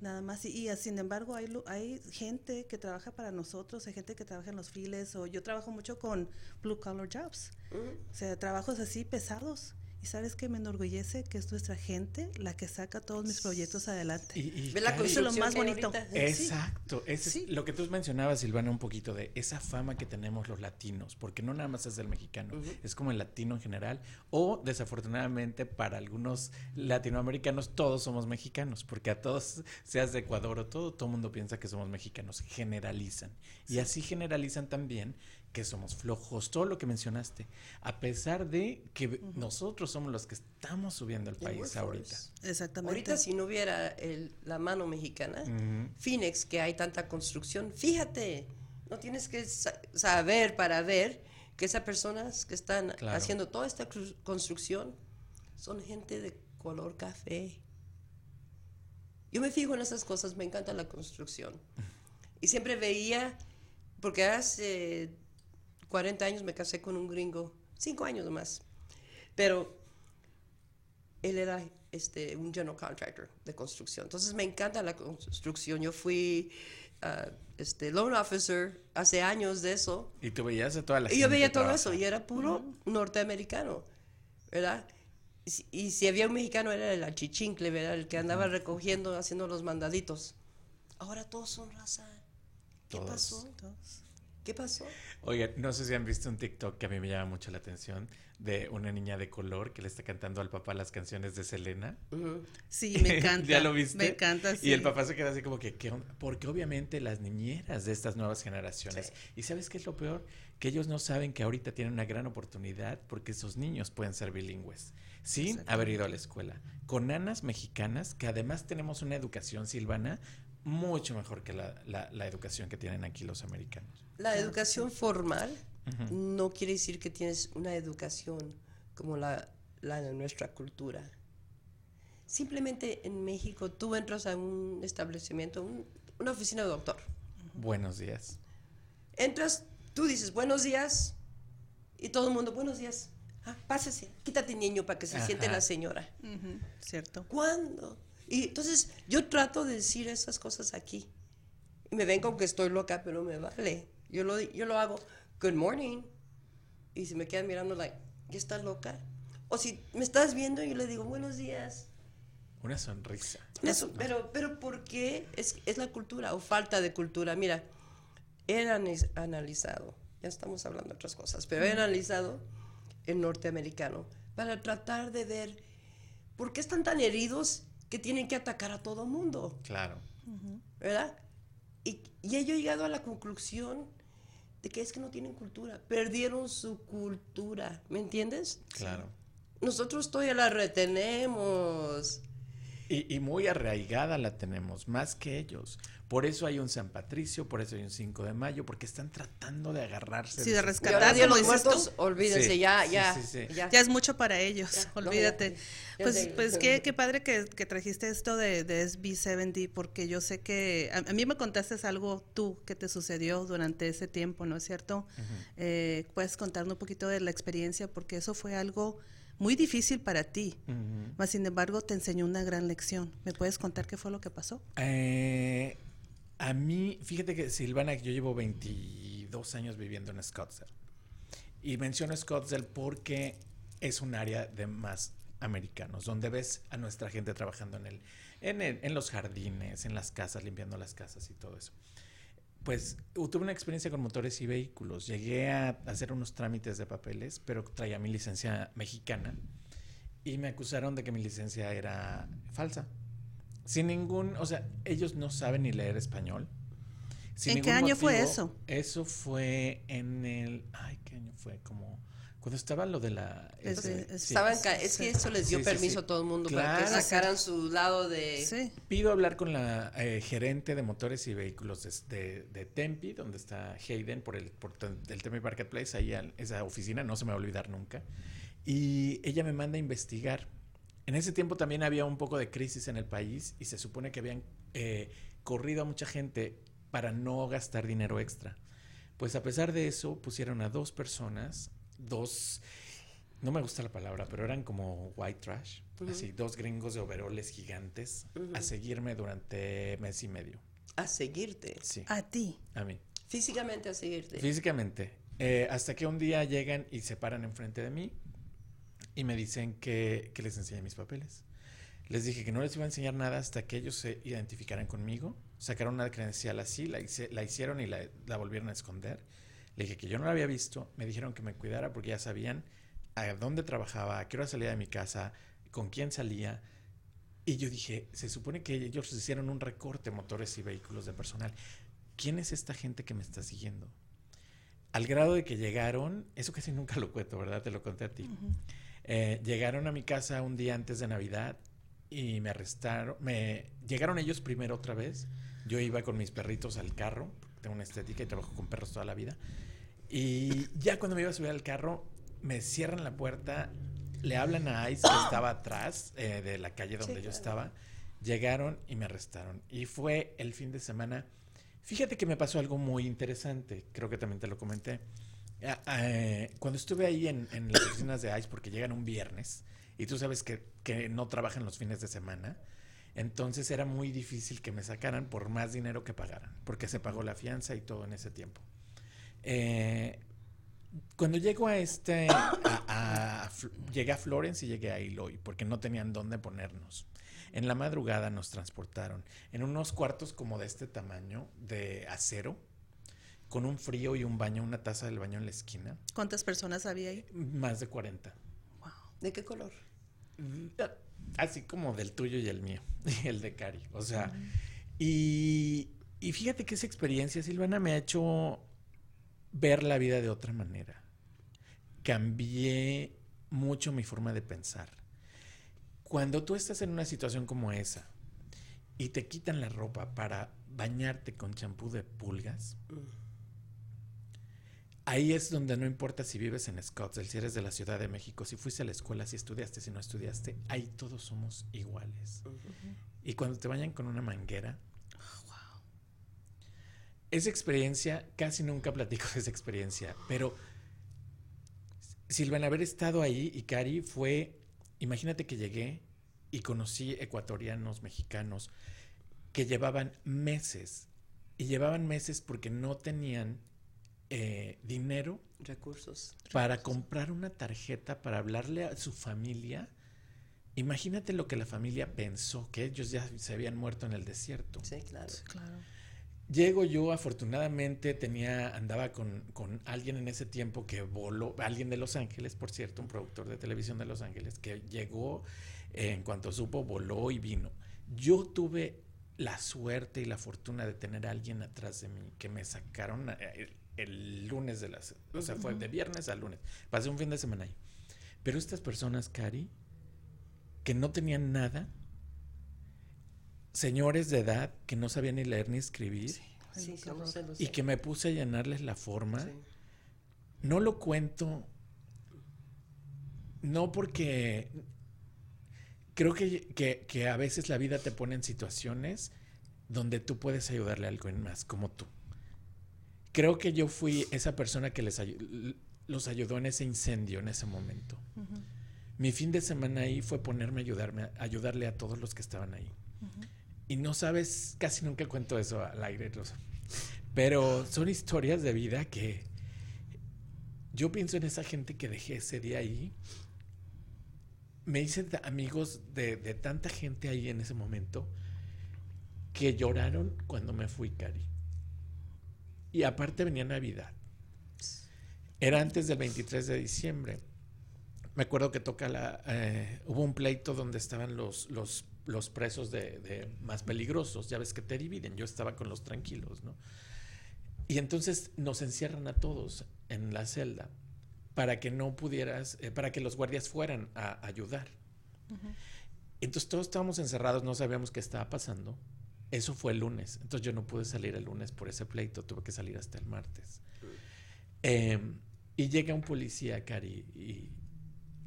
Nada más. Y, y, sin embargo, hay, hay gente que trabaja para nosotros, hay gente que trabaja en los files, o yo trabajo mucho con blue collar jobs. O sea, trabajos así pesados. Y sabes que me enorgullece que es nuestra gente la que saca todos mis proyectos adelante. Y, la eso es lo más bonito. Exacto. Es lo que tú mencionabas, Silvana, un poquito de esa fama que tenemos los latinos, porque no nada más es del mexicano, es como el latino en general, o desafortunadamente para algunos latinoamericanos todos somos mexicanos, porque a todos, seas de Ecuador o todo, todo el mundo piensa que somos mexicanos, generalizan. Y así generalizan también que somos flojos, todo lo que mencionaste, a pesar de que nosotros somos los que estamos subiendo el país ahorita. Exactamente. Ahorita si no hubiera la mano mexicana, Phoenix, que hay tanta construcción, fíjate, no tienes que saber para ver que esas personas que están haciendo toda esta construcción son gente de color café. Yo me fijo en esas cosas, me encanta la construcción. Y siempre veía, porque hace 40 años me casé con un gringo, 5 años nomás. Pero él era este, un general contractor de construcción. Entonces me encanta la construcción. Yo fui uh, este, loan officer hace años de eso. Y tú veías de toda la Y yo veía todo eso y era puro norteamericano, ¿verdad? Y, si había un mexicano era el achichincle, ¿verdad? El que andaba recogiendo, haciendo los mandaditos. Ahora todos son raza. ¿Qué pasó? Todos. ¿Qué pasó? Oiga, no sé si han visto un TikTok que a mí me llama mucho la atención de una niña de color que le está cantando al papá las canciones de Selena. Sí, me encanta. ¿Ya lo viste? Me encanta, sí. Y el papá se queda así como que, ¿qué onda? Porque obviamente las niñeras de estas nuevas generaciones. ¿Y sabes qué es lo peor? Que ellos no saben que ahorita tienen una gran oportunidad porque esos niños pueden ser bilingües sin haber ido a la escuela. Con nanas mexicanas, que además tenemos una educación, Silvana, mucho mejor que la, la, educación que tienen aquí los americanos. La educación formal no quiere decir que tienes una educación como la, la de nuestra cultura. Simplemente en México tú entras a un establecimiento, una oficina de doctor. Buenos días. Entras, tú dices buenos días y todo el mundo buenos días. Ah, pásese, quítate niño para que se siente la señora. Cierto. ¿Cuándo? Y entonces yo trato de decir esas cosas aquí. Y me ven como que estoy loca, pero me vale. Yo lo, yo lo hago, good morning. Y si me quedan mirando, like, ¿ya estás loca? O si me estás viendo, yo le digo, buenos días. Una sonrisa. pero, pero ¿por qué? Es, es la cultura o falta de cultura. Mira, he analizado, ya estamos hablando de otras cosas, pero he analizado el norteamericano para tratar de ver por qué están tan heridos que tienen que atacar a todo mundo. Claro. ¿Verdad? Y, y he llegado a la conclusión de que es que no tienen cultura, perdieron su cultura, ¿me entiendes? Claro. Nosotros todavía la retenemos. Y, y, muy arraigada la tenemos, más que ellos. Por eso hay un San Patricio, por eso hay un 5 de mayo, porque están tratando de agarrarse. Sí, de, rescatar a los muertos. Olvídense, ya, ya, ya, ya. es mucho para ellos, olvídate. pues, pues qué, qué padre que, que, trajiste esto de, de SB70, porque yo sé que a, mí me contaste algo tú que te sucedió durante ese tiempo, ¿no es cierto? eh, Puedes contarnos un poquito de la experiencia, porque eso fue algo muy difícil para ti, mas sin embargo te enseñó una gran lección. ¿Me puedes contar qué fue lo que pasó? Eh, a mí, fíjate que Silvana, yo llevo 22 años viviendo en Scottsdale. Y menciono Scottsdale porque es un área de más americanos, donde ves a nuestra gente trabajando en, el, en, en los jardines, en las casas, limpiando las casas y todo eso. Pues tuve una experiencia con motores y vehículos. Llegué a hacer unos trámites de papeles, pero traía mi licencia mexicana y me acusaron de que mi licencia era falsa. Sin ningún, o sea, ellos no saben ni leer español. ¿En qué año fue eso? Eso fue en el, ay, ¿qué año fue? Como cuando estaba lo de la... Es, estaban, es que eso les dio permiso a todo el mundo para que sacaran su lado de... Pido hablar con la eh, gerente de motores y vehículos de, de, Tempe, donde está Hayden, por el, por el Tempe Marketplace, ahí esa oficina, no se me va a olvidar nunca. Y ella me manda a investigar. En ese tiempo también había un poco de crisis en el país y se supone que habían eh, corrido a mucha gente para no gastar dinero extra. Pues a pesar de eso, pusieron a dos personas, dos, no me gusta la palabra, pero eran como white trash, así, dos gringos de overoles gigantes, a seguirme durante mes y medio. ¿A seguirte? Sí. A ti. A mí. Físicamente a seguirte. Físicamente. Eh, hasta que un día llegan y se paran enfrente de mí y me dicen que, que les enseñe mis papeles. Les dije que no les iba a enseñar nada hasta que ellos se identificaran conmigo. Sacaron una credencial así, la, la hicieron y la, la, volvieron a esconder. Le dije que yo no la había visto. Me dijeron que me cuidara porque ya sabían a dónde trabajaba, a qué hora salía de mi casa, con quién salía. Y yo dije, se supone que ellos hicieron un recorte motores y vehículos de personal. ¿Quién es esta gente que me está siguiendo? Al grado de que llegaron, eso casi nunca lo cuento, ¿verdad? Te lo conté a ti. Uh -huh. eh, llegaron a mi casa un día antes de Navidad y me arrestaron. Me llegaron ellos primero otra vez. Yo iba con mis perritos al carro. Tengo una estética y trabajo con perros toda la vida. Y ya cuando me iba a subir al carro, me cierran la puerta, le hablan a Ice que estaba atrás eh, de la calle donde sí, yo claro. estaba. Llegaron y me arrestaron. Y fue el fin de semana. Fíjate que me pasó algo muy interesante. Creo que también te lo comenté. Eh, cuando estuve ahí en, en las oficinas de ICE, porque llegan un viernes, y tú sabes que, que, no trabajan los fines de semana, entonces era muy difícil que me sacaran por más dinero que pagaran, porque se pagó la fianza y todo en ese tiempo. Eh, cuando llego a este, a, a, a, llegué a Florence y llegué a Eloy, porque no tenían dónde ponernos. En la madrugada nos transportaron en unos cuartos como de este tamaño, de acero, con un frío y un baño, una taza del baño en la esquina. ¿Cuántas personas había ahí? Más de 40. Wow. ¿De qué color? Así como del tuyo y el mío, y el de Cari. O sea, y, y fíjate que esa experiencia, Silvana, me ha hecho ver la vida de otra manera. Cambié mucho mi forma de pensar. Cuando tú estás en una situación como esa y te quitan la ropa para bañarte con champú de pulgas, ahí es donde no importa si vives en Scottsdale, si eres de la Ciudad de México, si fuiste a la escuela, si estudiaste, si no estudiaste, ahí todos somos iguales. Uh -huh. Y cuando te bañan con una manguera, oh, wow. esa experiencia, casi nunca platico de esa experiencia, pero Silvana, haber estado ahí y Cari fue Imagínate que llegué y conocí ecuatorianos, mexicanos, que llevaban meses, y llevaban meses porque no tenían eh, dinero, recursos, para recursos. comprar una tarjeta para hablarle a su familia. Imagínate lo que la familia pensó, que ellos ya se habían muerto en el desierto. Sí, claro. Sí, claro. Llego yo, afortunadamente, tenía, andaba con, con, alguien en ese tiempo que voló, alguien de Los Ángeles, por cierto, un productor de televisión de Los Ángeles, que llegó, eh, en cuanto supo, voló y vino. Yo tuve la suerte y la fortuna de tener a alguien atrás de mí que me sacaron el, el lunes de las, o sea, fue de viernes a lunes. Pasé un fin de semana ahí. Pero estas personas, Cari, que no tenían nada, señores de edad que no sabían ni leer ni escribir sí, sí, sí, no sé, y que me puse a llenarles la forma. No lo cuento, no porque creo que, que, que, a veces la vida te pone en situaciones donde tú puedes ayudarle a alguien más, como tú. Creo que yo fui esa persona que les los ayudó en ese incendio, en ese momento. Uh -huh. Mi fin de semana ahí fue ponerme a ayudarme, a ayudarle a todos los que estaban ahí. Uh -huh. Y no sabes, casi nunca cuento eso al aire, Rosa. Pero son historias de vida que yo pienso en esa gente que dejé ese día ahí. Me hice amigos de, de tanta gente ahí en ese momento que lloraron cuando me fui, Cari. Y aparte venía Navidad. Era antes del 23 de diciembre. Me acuerdo que toca la. Eh, hubo un pleito donde estaban los, los los presos de, de, más peligrosos, ya ves que te dividen, yo estaba con los tranquilos, ¿no? Y entonces nos encierran a todos en la celda para que no pudieras, eh, para que los guardias fueran a ayudar. Uh -huh. Entonces todos estábamos encerrados, no sabíamos qué estaba pasando. Eso fue el lunes, entonces yo no pude salir el lunes por ese pleito, tuve que salir hasta el martes. Eh, y llega un policía, Cari, y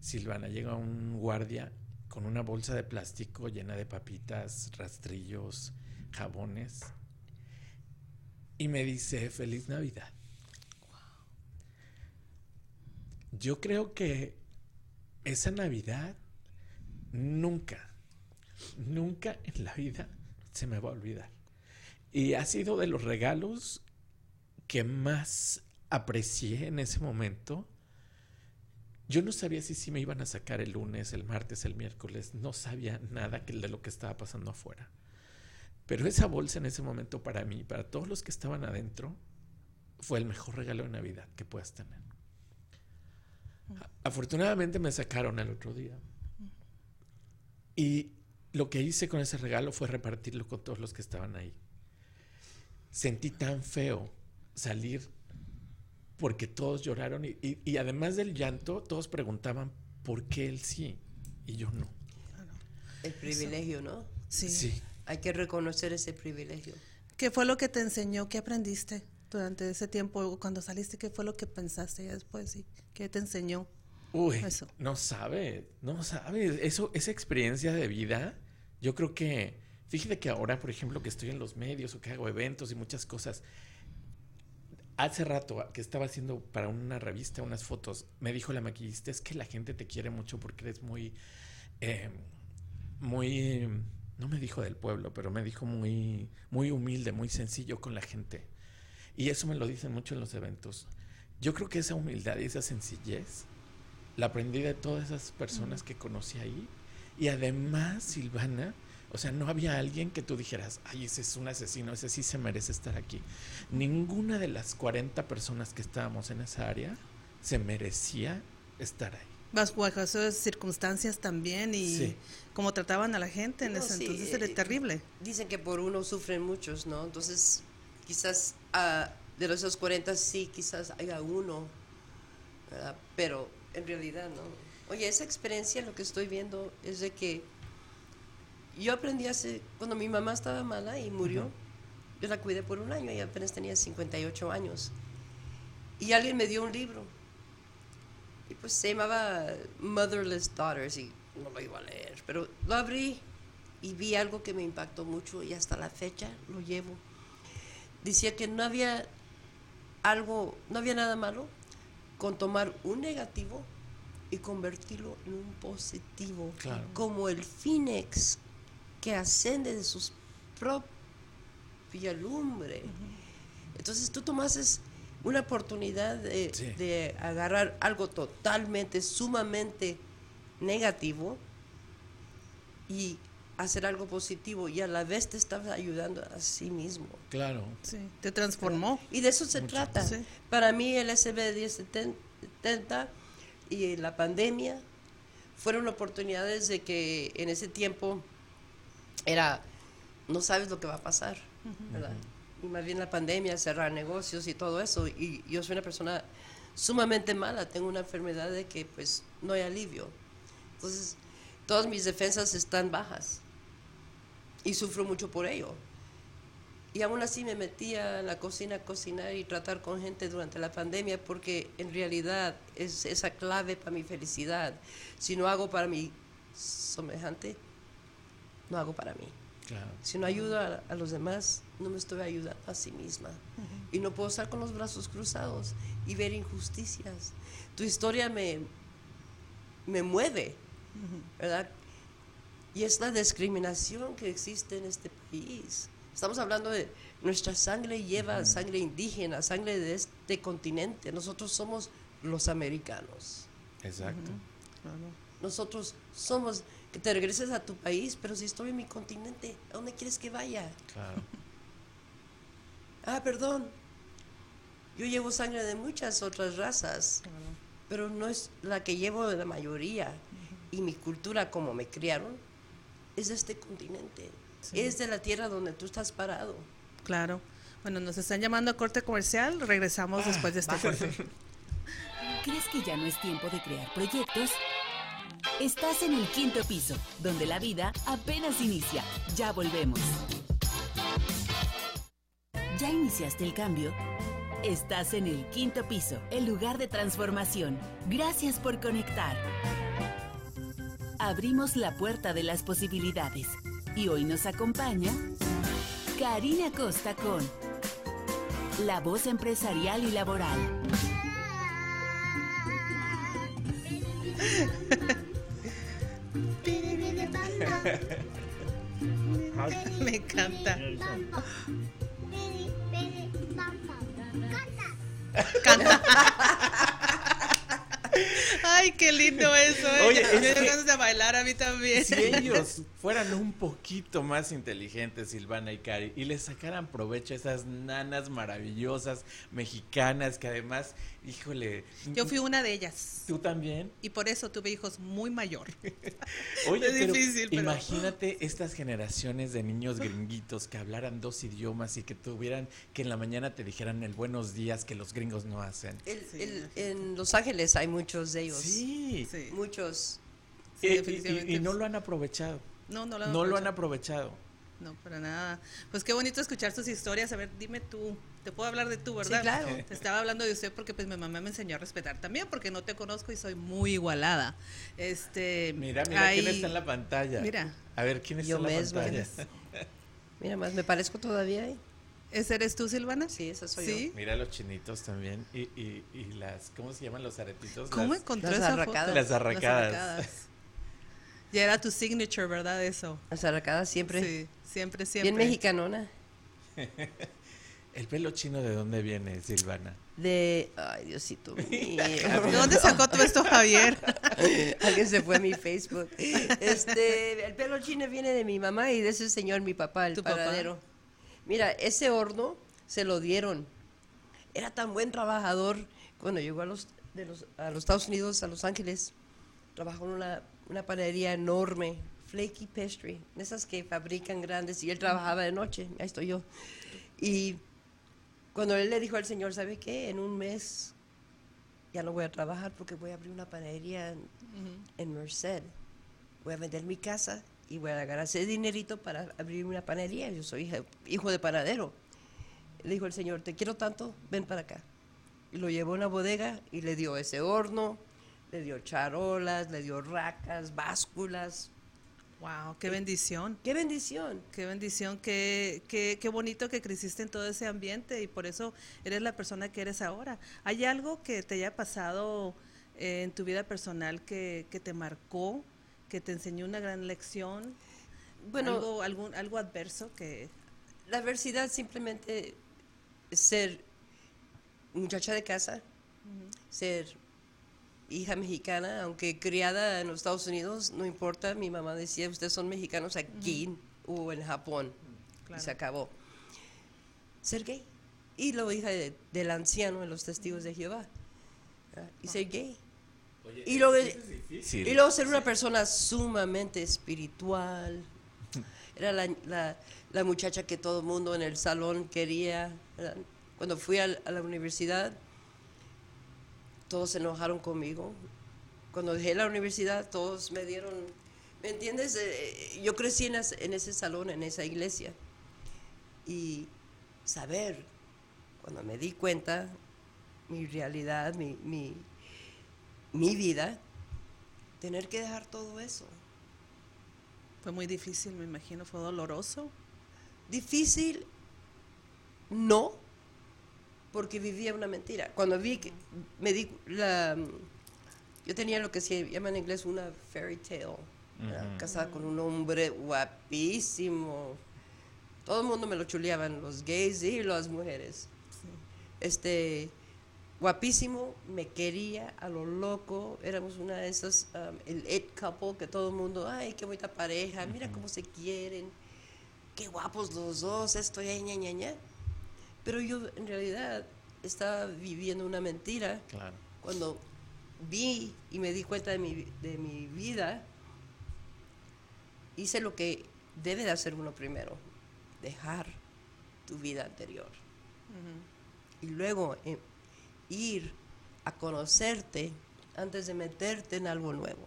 Silvana, llega un guardia con una bolsa de plástico llena de papitas, rastrillos, jabones y me dice feliz Navidad. Yo creo que esa Navidad nunca, nunca en la vida se me va a olvidar. Y ha sido de los regalos que más aprecié en ese momento. Yo no sabía si sí me iban a sacar el lunes, el martes, el miércoles. No sabía nada de lo que estaba pasando afuera. Pero esa bolsa en ese momento para mí, para todos los que estaban adentro, fue el mejor regalo de Navidad que puedas tener. Afortunadamente me sacaron el otro día. Y lo que hice con ese regalo fue repartirlo con todos los que estaban ahí. Sentí tan feo salir porque todos lloraron y, además del llanto, todos preguntaban por qué él sí y yo no. El privilegio, ¿no? Sí. sí. Hay que reconocer ese privilegio. ¿Qué fue lo que te enseñó? ¿Qué aprendiste durante ese tiempo? Cuando saliste, ¿qué fue lo que pensaste después? Sí? ¿Qué te enseñó? Uy, no sabe, no sabe. Eso, esa experiencia de vida, yo creo que, fíjate que ahora, por ejemplo, que estoy en los medios o que hago eventos y muchas cosas, hace rato que estaba haciendo para una revista unas fotos, me dijo la maquillista, es que la gente te quiere mucho porque eres muy, eh, muy no me dijo del pueblo, pero me dijo muy, muy humilde, muy sencillo con la gente. Y eso me lo dicen mucho en los eventos. Yo creo que esa humildad y esa sencillez la aprendí de todas esas personas que conocí ahí. Y además, Silvana, o sea, no había alguien que tú dijeras, ay, ese es un asesino, ese sí se merece estar aquí. Ninguna de las 40 personas que estábamos en esa área se merecía estar ahí bajo esas circunstancias también y cómo trataban a la gente en ese entonces era eh, terrible. Dicen que por uno sufren muchos, ¿no? Entonces, quizás uh, de los esos 40 sí, quizás haya uno, pero en realidad no. Oye, esa experiencia lo que estoy viendo es de que yo aprendí hace, cuando mi mamá estaba mala y murió, yo la cuidé por un año y apenas tenía 58 años. Y alguien me dio un libro y pues se llamaba Motherless Daughters y no lo iba a leer, pero lo abrí y vi algo que me impactó mucho y hasta la fecha lo llevo. Decía que no había algo, no había nada malo con tomar un negativo y convertirlo en un positivo, como el Phoenix que ascende de sus propia lumbre. Entonces tú tomases una oportunidad de, agarrar algo totalmente, sumamente negativo y hacer algo positivo y a la vez te estás ayudando a sí mismo. Claro. Sí, te transformó. Y de eso se trata. Para mí el SB 1070 y la pandemia fueron oportunidades de que en ese tiempo era, no sabes lo que va a pasar, ¿verdad? y más bien la pandemia, cerrar negocios y todo eso. Y yo soy una persona sumamente mala, tengo una enfermedad de que pues no hay alivio. Entonces, todas mis defensas están bajas y sufro mucho por ello. Y aún así me metía en la cocina a cocinar y tratar con gente durante la pandemia porque en realidad es esa clave para mi felicidad. Si no hago para mi semejante, no hago para mí. Si no ayudo a, los demás, no me estoy ayudando a sí misma. Y no puedo estar con los brazos cruzados y ver injusticias. Tu historia me, me mueve, ¿verdad? Y es la discriminación que existe en este país. Estamos hablando de nuestra sangre lleva sangre indígena, sangre de este continente. Nosotros somos los americanos. Exacto. Nosotros somos que te regreses a tu país, pero si estoy en mi continente, ¿a dónde quieres que vaya? Claro. ah, perdón. Yo llevo sangre de muchas otras razas, pero no es la que llevo de la mayoría. Y mi cultura, como me criaron, es de este continente. Es de la tierra donde tú estás parado. Claro. Bueno, nos están llamando a corte comercial. Regresamos ah, después de este corte. ¿Crees que ya no es tiempo de crear proyectos? Estás en el quinto piso, donde la vida apenas inicia. Ya volvemos. ¿Ya iniciaste el cambio? Estás en el quinto piso, el lugar de transformación. Gracias por conectar. abrimos la puerta de las posibilidades. Y hoy nos acompaña Karina Costa con La voz empresarial y laboral. Me encanta. Canta. Ay, qué lindo eso. ¿eh? Oye, me dio ganas de bailar a mí también. Si ellos fueran un poquito más inteligentes, Silvana y Cari, y les sacaran provecho a esas nanas maravillosas mexicanas que además, híjole. Yo fui una de ellas. ¿Tú también? Y por eso tuve hijos muy mayor. Oye, Es pero difícil, pero- imagínate estas generaciones de niños gringuitos que hablaran dos idiomas y que tuvieran, que en la mañana te dijeran el buenos días que los gringos no hacen. El- Sí, el- en Los Ángeles hay muchos de ellos. Sí. Sí. Muchos. Sí, Eh, y- definitivamente. y, y no lo han aprovechado. No, no lo No lo han aprovechado. No, para nada. Pues qué bonito escuchar sus historias. A ver, dime tú. Te puedo hablar de tú, ¿verdad? Sí, claro. Te estaba hablando de usted porque pues mi mamá me enseñó a respetar también porque no te conozco y soy muy igualada. Este, Mira, mira quién ahí- está en la pantalla. Mira. A ver, ¿quién está Yo en la misma. pantalla? Mira más, ¿me parezco todavía? eh? ¿Ese eres tú, Silvana? Sí, esa soy ¿Sí? Mira los chinitos también y, y, y las, ¿cómo se llaman los aretitos? ¿Cómo Las- encontré las esa arracadas. foto? Las arracadas. Ya era tu signature, ¿verdad? Eso. yo. Las arracadas siempre. Sí, siempre, siempre. Bien mexicanona. ¿El pelo chino de dónde viene, Silvana? De. Ay, Diosito mío. ¿De dónde sacó todo esto, Javier? Alguien se fue a mi Facebook. Este, el pelo chino viene de mi mamá y de ese señor, mi papá, el ¿Tu papá? panadero. Mira, ese horno se lo dieron. Era tan buen trabajador cuando llegó a los, de los, a los Estados Unidos, a Los Ángeles. Trabajó en una, una panadería enorme, Flaky Pastry, esas que fabrican grandes, y él trabajaba de noche, ahí estoy yo. Y cuando él le dijo al señor, ¿sabe qué? En un mes ya no voy a trabajar porque voy a abrir una panadería en, en Merced. Voy a vender mi casa y voy a ganar ese dinerito para abrir una panadería. Yo soy hija- hijo de panadero. Le dijo el señor, te quiero tanto, ven para acá. Y lo llevó a una bodega y le dio ese horno, le dio charolas, le dio racas, básculas. Wow, qué bendición. ¡Qué bendición! Qué bendición, qué, qué, qué bonito que creciste en todo ese ambiente y por eso eres la persona que eres ahora. ¿Hay algo que te haya pasado eh, en tu vida personal que, que te marcó, que te enseñó una gran lección? Bueno, algo, algún, algo adverso que... la adversidad simplemente es ser muchacha de casa, ser hija mexicana, aunque criada en los Estados Unidos, no importa, mi mamá decía, ustedes son mexicanos aquí o en Japón, Claro. y se acabó. Ser gay. Y luego hija de- del anciano de los testigos de Jehová. ¿verdad? Y ser gay. y, luego, difícil. y luego ser una persona sumamente espiritual. Era la, la- la muchacha que todo el mundo en el salón quería. ¿verdad? Cuando fui a, la universidad, todos se enojaron conmigo. Cuando dejé la universidad, todos me dieron... ¿Me entiendes? Eh, yo crecí en, ese salón, en esa iglesia. Y saber, cuando me di cuenta, mi realidad, mi, mi, mi vida, tener que dejar todo eso. Fue muy difícil, me imagino, fue doloroso. Difícil, no, porque vivía una mentira. Cuando vi que me di la yo tenía lo que se llama en inglés una fairy tale, ¿verdad? Ujú. casada con un hombre guapísimo. Todo el mundo me lo chuleaban, los gays y las mujeres. Este guapísimo, me quería a lo loco, éramos una de esas um, el it couple que todo el mundo, ay, qué bonita pareja, mira cómo se quieren qué guapos los dos, esto, ya, ña, ña, ña. Pero yo en realidad estaba viviendo una mentira Claro. cuando vi y me di cuenta de mi, de mi vida, hice lo que debe de hacer uno primero, dejar tu vida anterior. Y luego eh, ir a conocerte antes de meterte en algo nuevo.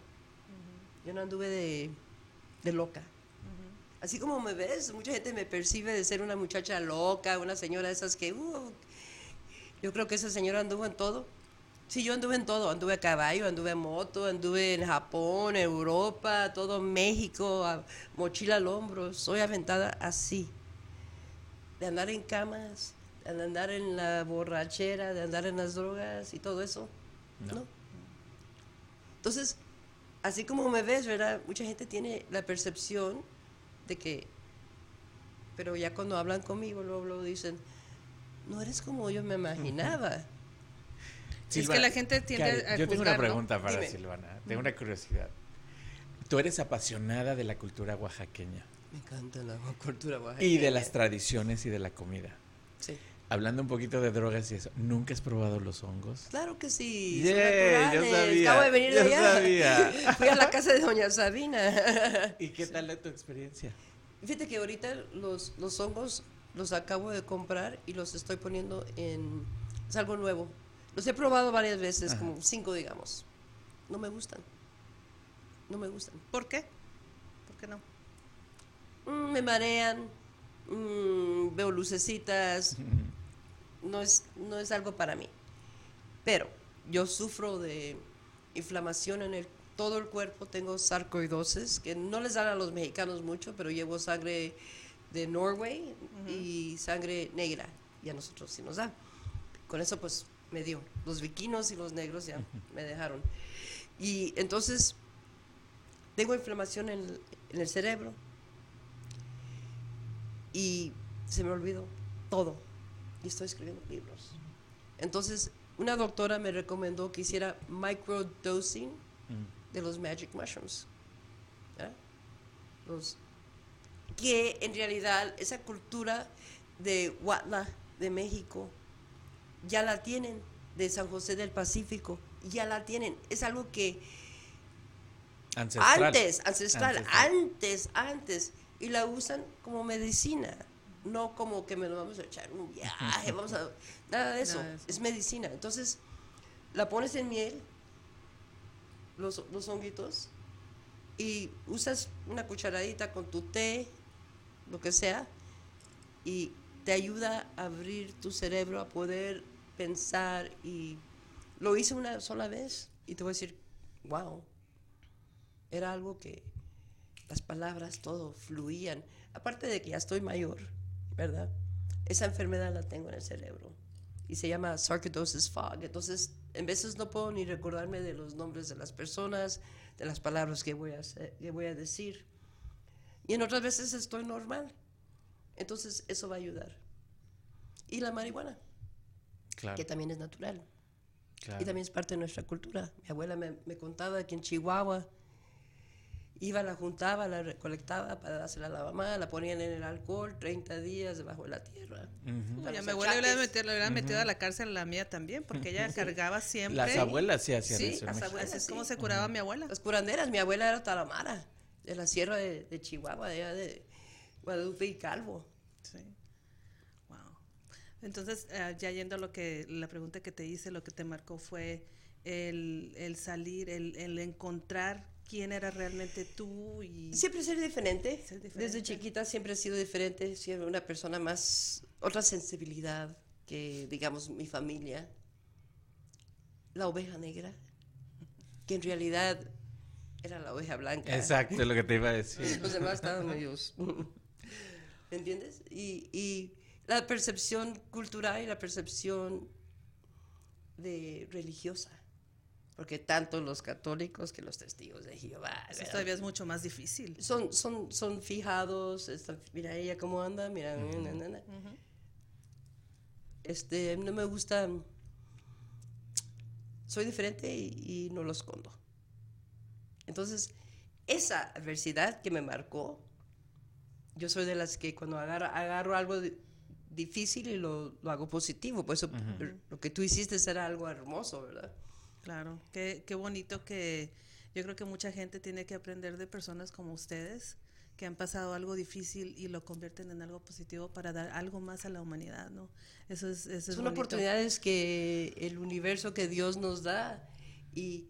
Yo no anduve de, de loca. Así como me ves, mucha gente me percibe de ser una muchacha loca, una señora de esas que, uh, yo creo que esa señora anduvo en todo, Sí, yo anduve en todo, anduve a caballo, anduve en moto, anduve en Japón, Europa, todo México, mochila al hombro, soy aventada así, de andar en camas, de andar en la borrachera, de andar en las drogas y todo eso, ¿no? Entonces, así como me ves, ¿verdad? Mucha gente tiene la percepción de que, pero ya cuando hablan conmigo, luego, luego dicen, no eres como yo me imaginaba es que la gente tiende a Yo tengo una pregunta para Silvana, tengo una curiosidad. Tú eres apasionada de la cultura oaxaqueña. Me encanta la cultura oaxaqueña. Y de las tradiciones y de la comida. Sí. Hablando un poquito de drogas y eso, ¿nunca has probado los hongos? Claro que sí. Yeah, yo sabía. Acabo de venir de allá. Sabía. Fui a la casa de doña Sabina. ¿Y qué tal tu experiencia? Fíjate que ahorita los, los hongos los acabo de comprar y los estoy poniendo en... Es algo nuevo. Los he probado varias veces, como cinco, digamos. No me gustan. No me gustan. ¿Por qué? ¿Por qué no? Mm, me marean, mm, veo lucecitas. No es, no es algo para mí. Pero yo sufro de inflamación en el, todo el cuerpo, tengo sarcoidosis, que no les dan a los mexicanos mucho, pero llevo sangre de Norway y sangre negra, y a nosotros sí nos dan. Con eso pues me dio. Los viquinos y los negros ya me dejaron. Y entonces tengo inflamación en el, cerebro y se me olvidó todo. Y estoy escribiendo libros. Entonces, una doctora me recomendó que hiciera microdosing mm. de los magic mushrooms. Los, que en realidad esa cultura de Huatla, de México, ya la tienen, de San José del Pacífico, ya la tienen. Es algo que antes, ancestral, antes, antes, y la usan como medicina, no como que me lo vamos a echar un viaje, vamos a... Nada de eso, es medicina. Entonces, la pones en miel, los, los honguitos, y usas una cucharadita con tu té, lo que sea, y te ayuda a abrir tu cerebro, a poder pensar y lo hice una sola vez y te voy a decir, wow, era algo que las palabras, todo fluían. Aparte de que ya estoy mayor, ¿verdad? Esa enfermedad la tengo en el cerebro y se llama sarcoidosis fog. Entonces, en veces no puedo ni recordarme de los nombres de las personas, de las palabras que voy a, que voy a decir. Y en otras veces estoy normal. Entonces, eso va a ayudar. Y la marihuana, que también es natural. Y también es parte de nuestra cultura. Mi abuela me, me, contaba que en Chihuahua iba, la juntaba, la recolectaba para dársela a la mamá, la ponían en el alcohol 30 días debajo de la tierra. mi abuela le hubiera metido, a la cárcel la mía también, porque ella cargaba siempre. Las abuelas sí hacían eso. Las abuelas, es como se curaba mi abuela. Las curanderas, mi abuela era talamara, de la sierra de, de Chihuahua, de, de Guadalupe y Calvo. Sí. Entonces, eh, ya yendo a lo que, la pregunta que te hice, lo que te marcó fue el, el salir, el, el, encontrar quién era realmente tú y... Siempre ser diferente. ser diferente. Desde chiquita siempre he sido diferente, siempre una persona más, otra sensibilidad que, digamos, mi familia. La oveja negra, que en realidad era la oveja blanca. Exacto, lo que te iba a decir. Los demás estaban medios... ¿Me entiendes? Y, y la percepción cultural y la percepción de religiosa. Porque tanto los católicos que los testigos de Jehová. Eso todavía es mucho más difícil. Son, son, son fijados, mira ella cómo anda, mira. Este, no me gusta. Soy diferente y, y no lo escondo. Entonces, esa adversidad que me marcó, yo soy de las que cuando agarro, agarro algo de, difícil y lo, lo hago positivo. Por eso lo que tú hiciste era algo hermoso, ¿verdad? Claro, qué, qué bonito que yo creo que mucha gente tiene que aprender de personas como ustedes que han pasado algo difícil y lo convierten en algo positivo para dar algo más a la humanidad, ¿no? Eso es, eso Son oportunidades que el universo que Dios nos da y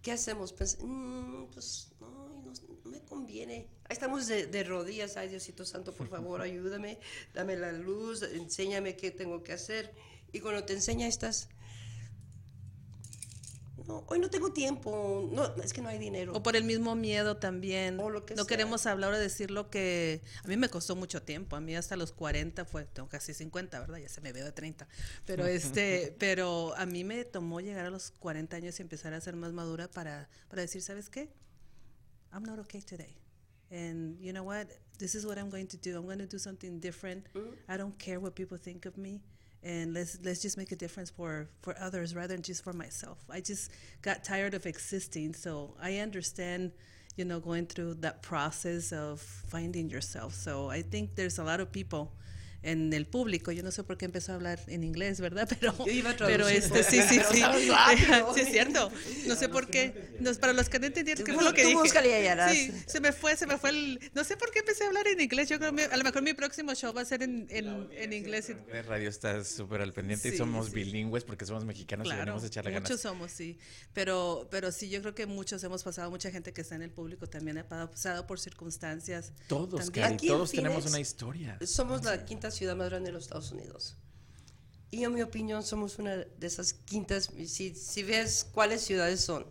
¿qué hacemos? Pues, mm, pues no, no, me conviene estamos de, rodillas, ay Diosito Santo, por favor, ayúdame, dame la luz, enséñame qué tengo que hacer. Y cuando te enseña estás, no, hoy no tengo tiempo, no, es que no hay dinero. O por el mismo miedo también. O lo que no queremos hablar o decir lo que a mí me costó mucho tiempo, a mí hasta los 40 fue, tengo casi 50, ¿verdad? Ya se me veo de 30. Pero este, pero a mí me tomó llegar a los 40 años y empezar a ser más madura para, para decir, ¿sabes qué? I'm not okay today. And you know what? This is what I'm going to do. I'm going to do something different. Mm-hmm. I don't care what people think of me. And let's let's just make a difference for for others rather than just for myself. I just got tired of existing, so I understand, you know, going through that process of finding yourself. So I think there's a lot of people en el público. Yo no sé por qué empezó a hablar en inglés, ¿verdad? Pero, pero este, sí, sí, sí. sí, es cierto. No sé por qué. No, para los que no entendieron qué fue lo que dije. Sí, se me fue, se me fue el... No sé por qué empecé a hablar en inglés. Yo creo que a lo mejor mi próximo show va a ser en, en, en inglés. El radio está súper al pendiente y somos bilingües porque somos mexicanos y venimos a echarle ganas. Muchos somos, sí. Pero, pero sí, yo creo que muchos hemos pasado, mucha gente que está en el público también ha pasado por circunstancias. Todos, Cari, todos tenemos una historia. Somos la quinta ciudad más grande de los Estados Unidos. Y en mi opinión somos una de esas quintas, si, si ves cuáles ciudades son,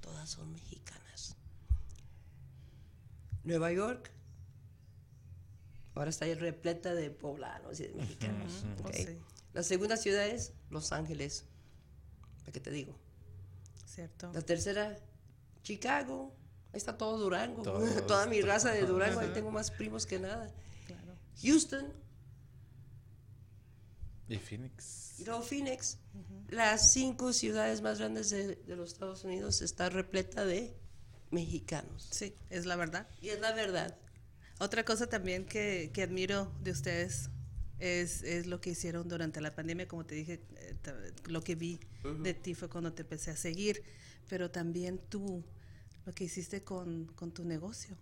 todas son mexicanas. Nueva York, ahora está repleta de poblanos y de mexicanos. Oh, La segunda ciudad es Los Ángeles, ¿para qué te digo? Cierto. La tercera, Chicago, ahí está todo Durango, toda mi raza de Durango, ahí tengo más primos que nada. Houston, y Phoenix. Y luego Phoenix, las cinco ciudades más grandes de, los Estados Unidos está repleta de mexicanos. Sí, es la verdad. Y es la verdad. Otra cosa también que, que admiro de ustedes es, es, lo que hicieron durante la pandemia, como te dije, eh, lo que vi de ti fue cuando te empecé a seguir, pero también tú, lo que hiciste con, con tu negocio,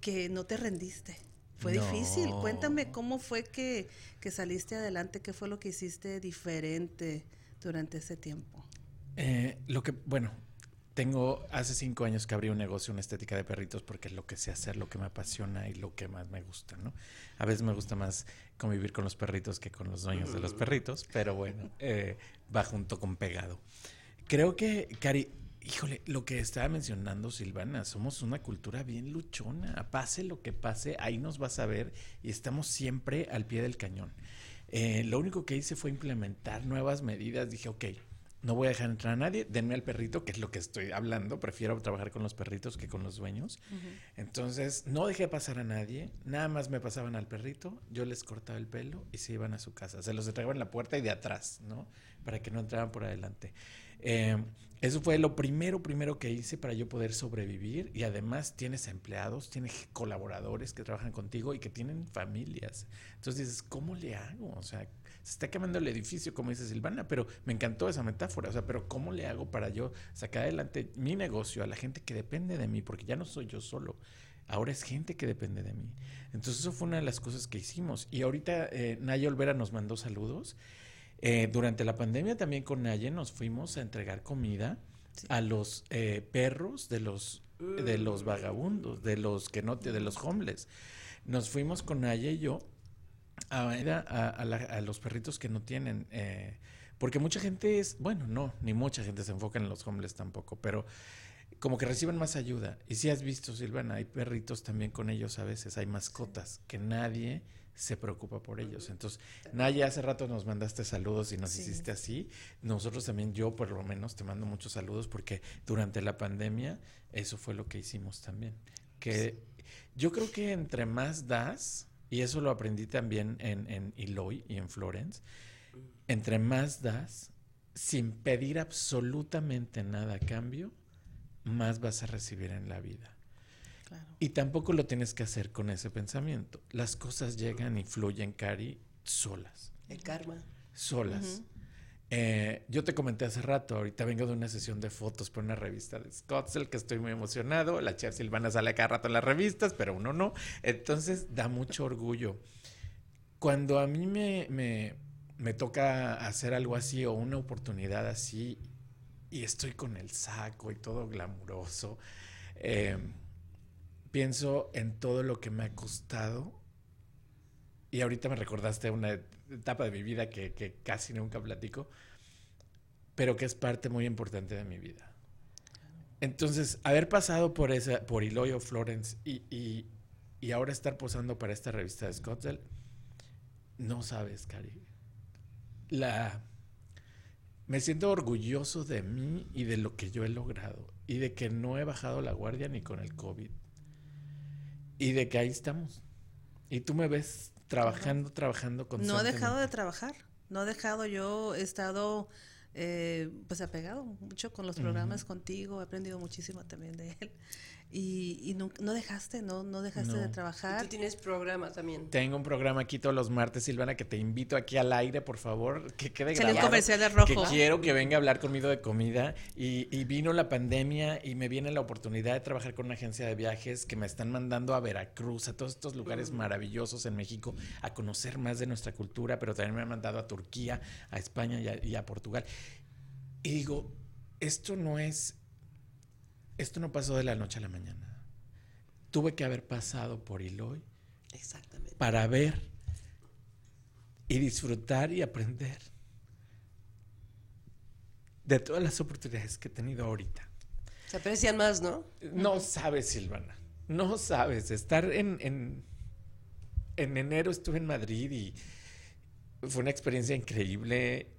que no te rendiste fue difícil. Cuéntame cómo fue que, saliste adelante, qué fue lo que hiciste diferente durante ese tiempo. Eh, lo que, bueno, tengo hace cinco años que abrí un negocio, una estética de perritos, porque es lo que sé hacer, lo que me apasiona y lo que más me gusta, ¿no? A veces me gusta más convivir con los perritos que con los dueños de los perritos, pero bueno, eh, va junto con pegado. Creo que, Cari, Híjole, lo que estaba mencionando Silvana, somos una cultura bien luchona. Pase lo que pase, ahí nos vas a ver y estamos siempre al pie del cañón. Eh, lo único que hice fue implementar nuevas medidas. Dije, ok, no voy a dejar entrar a nadie, denme al perrito, que es lo que estoy hablando. Prefiero trabajar con los perritos que con los dueños. Entonces, no dejé pasar a nadie, nada más me pasaban al perrito, yo les cortaba el pelo y se iban a su casa. Se los entregaban en la puerta y de atrás, ¿no? Para que no entraran por adelante. Eh, eso fue lo primero, primero que hice para yo poder sobrevivir y además tienes empleados, tienes colaboradores que trabajan contigo y que tienen familias. Entonces dices, ¿cómo le hago? O sea, se está quemando el edificio, como dice Silvana, pero me encantó esa metáfora. O sea, pero ¿cómo le hago para yo sacar adelante mi negocio a la gente que depende de mí? Porque ya no soy yo solo. Ahora es gente que depende de mí. Entonces eso fue una de las cosas que hicimos. Y ahorita eh, Naya Olvera nos mandó saludos eh, durante la pandemia también con Naye nos fuimos a entregar comida a los eh, perros de los de los vagabundos, de los que no de los homeless. Nos fuimos con Naye y yo a, a, los perritos que no tienen eh, porque mucha gente es, bueno, no, ni mucha gente se enfoca en los homeless tampoco, pero como que reciben más ayuda. Y si has visto, Silvana, hay perritos también con ellos a veces, hay mascotas que nadie se preocupa por ellos. Entonces, Naya, hace rato nos mandaste saludos y nos hiciste así. Nosotros también, yo por lo menos, te mando muchos saludos porque durante la pandemia eso fue lo que hicimos también. Que yo creo que entre más das, y eso lo aprendí también en, en Eloy y en Florence, entre más das, sin pedir absolutamente nada a cambio, más vas a recibir en la vida. Y tampoco lo tienes que hacer con ese pensamiento. Las cosas llegan y fluyen, Cari, solas. El karma. Solas. Eh, yo te comenté hace rato, ahorita vengo de una sesión de fotos por una revista de Scottsdale, que estoy muy emocionado. La chica Silvana sale cada rato en las revistas, pero uno no. Entonces da mucho orgullo. Cuando a mí me, me, me toca hacer algo así o una oportunidad así y estoy con el saco y todo glamuroso, eh, pienso en todo lo que me ha costado. Y ahorita me recordaste una etapa de mi vida que, casi nunca platico. pero que es parte muy importante de mi vida. Entonces, haber pasado por esa, por Iloyo Florence y, y, ahora estar posando para esta revista de Scottsdale, no sabes, Cari. La, me siento orgulloso de mí y de lo que yo he logrado y de que no he bajado la guardia ni con el COVID y de que ahí estamos. Y tú me ves trabajando, trabajando con No he dejado de trabajar, no he dejado, yo he estado eh, pues apegado mucho con los programas contigo, he aprendido muchísimo también de él. Y, no, dejaste, no, no dejaste de trabajar. tú tienes programa también. Tengo un programa aquí todos los martes, Silvana, que te invito aquí al aire, por favor, que quede grabado. comercial de rojo. Que quiero que venga a hablar conmigo de comida. Y, y, vino la pandemia y me viene la oportunidad de trabajar con una agencia de viajes que me están mandando a Veracruz, a todos estos lugares mm. maravillosos en México, a conocer más de nuestra cultura, pero también me han mandado a Turquía, a España y a Portugal. Y digo, esto no es esto no pasó de la noche a la mañana. Tuve que haber pasado por Iloy Exactamente. para ver y disfrutar y aprender de todas las oportunidades que he tenido ahorita. Se aprecian más, ¿no? No sabes, Silvana. No sabes. Estar en, en, en enero estuve en Madrid y fue una experiencia increíble.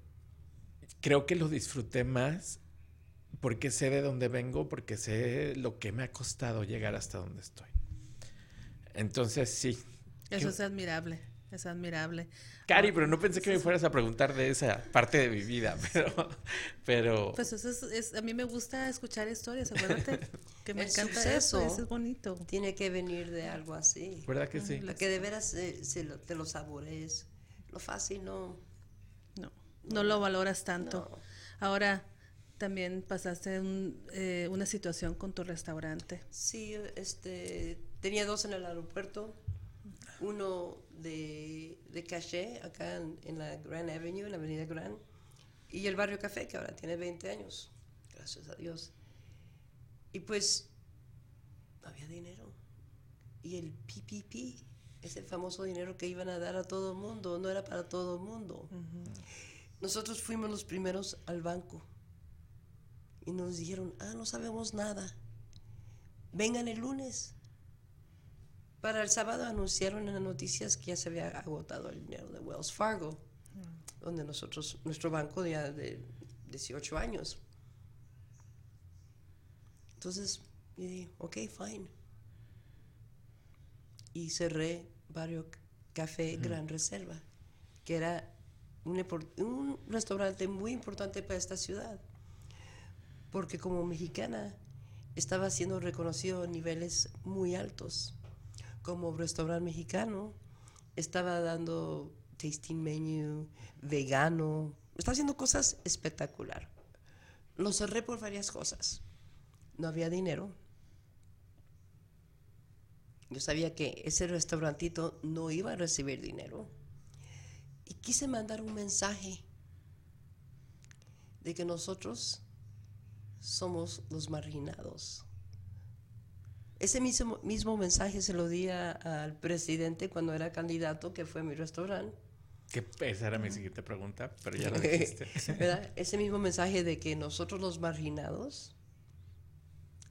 Creo que lo disfruté más porque sé de dónde vengo, porque sé lo que me ha costado llegar hasta donde estoy. Entonces, sí. Eso es admirable, es admirable. Cari, pero no pensé que me fueras a preguntar de esa parte de mi vida, pero... pero... Pues eso es, a mí me gusta escuchar historias, acuérdate, que me encanta eso, eso es bonito. Tiene que venir de algo así. ¿Verdad que sí? Lo que de veras eh, se, lo, te lo sabores, lo fácil no... No, no, lo valoras tanto. Ahora también pasaste eh, una situación con tu restaurante. Sí, este, tenía dos en el aeropuerto, uno de, de Caché, acá en, la Grand Avenue, en la Avenida Grand, y el Barrio Café, que ahora tiene 20 años, gracias a Dios. Y pues no había dinero. Y el PPP, ese famoso dinero que iban a dar a todo el mundo, no era para todo el mundo. Nosotros fuimos los primeros al banco y nos dijeron, ah, no sabemos nada, vengan el lunes. Para el sábado anunciaron en las noticias que ya se había agotado el dinero de Wells Fargo, mm. donde nosotros, nuestro banco ya de 18 años. Entonces, yo dije, ok, fine. Y cerré Barrio Café Gran Reserva, que era un, un restaurante muy importante para esta ciudad porque como mexicana estaba siendo reconocido a niveles muy altos. Como restaurante mexicano, estaba dando tasting menu, vegano, estaba haciendo cosas espectacular. Lo cerré por varias cosas. No había dinero. Yo sabía que ese restaurantito no iba a recibir dinero. Y quise mandar un mensaje de que nosotros somos los marginados. Ese mismo, mismo mensaje se lo di al presidente cuando era candidato, que fue a mi restaurante. Que esa era mi siguiente pregunta, pero ya lo dijiste. Ese mismo mensaje de que nosotros los marginados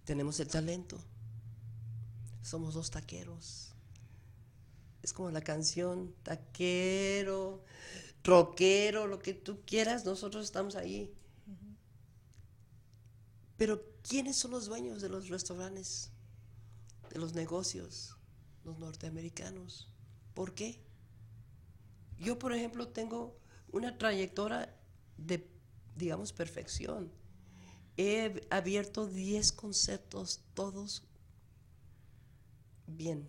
tenemos el talento. Somos los taqueros. Es como la canción, taquero, troquero, lo que tú quieras, nosotros estamos ahí. Pero ¿quiénes son los dueños de los restaurantes, de los negocios? Los norteamericanos. ¿Por qué? Yo, por ejemplo, tengo una trayectoria de, digamos, perfección. He abierto 10 conceptos, todos bien.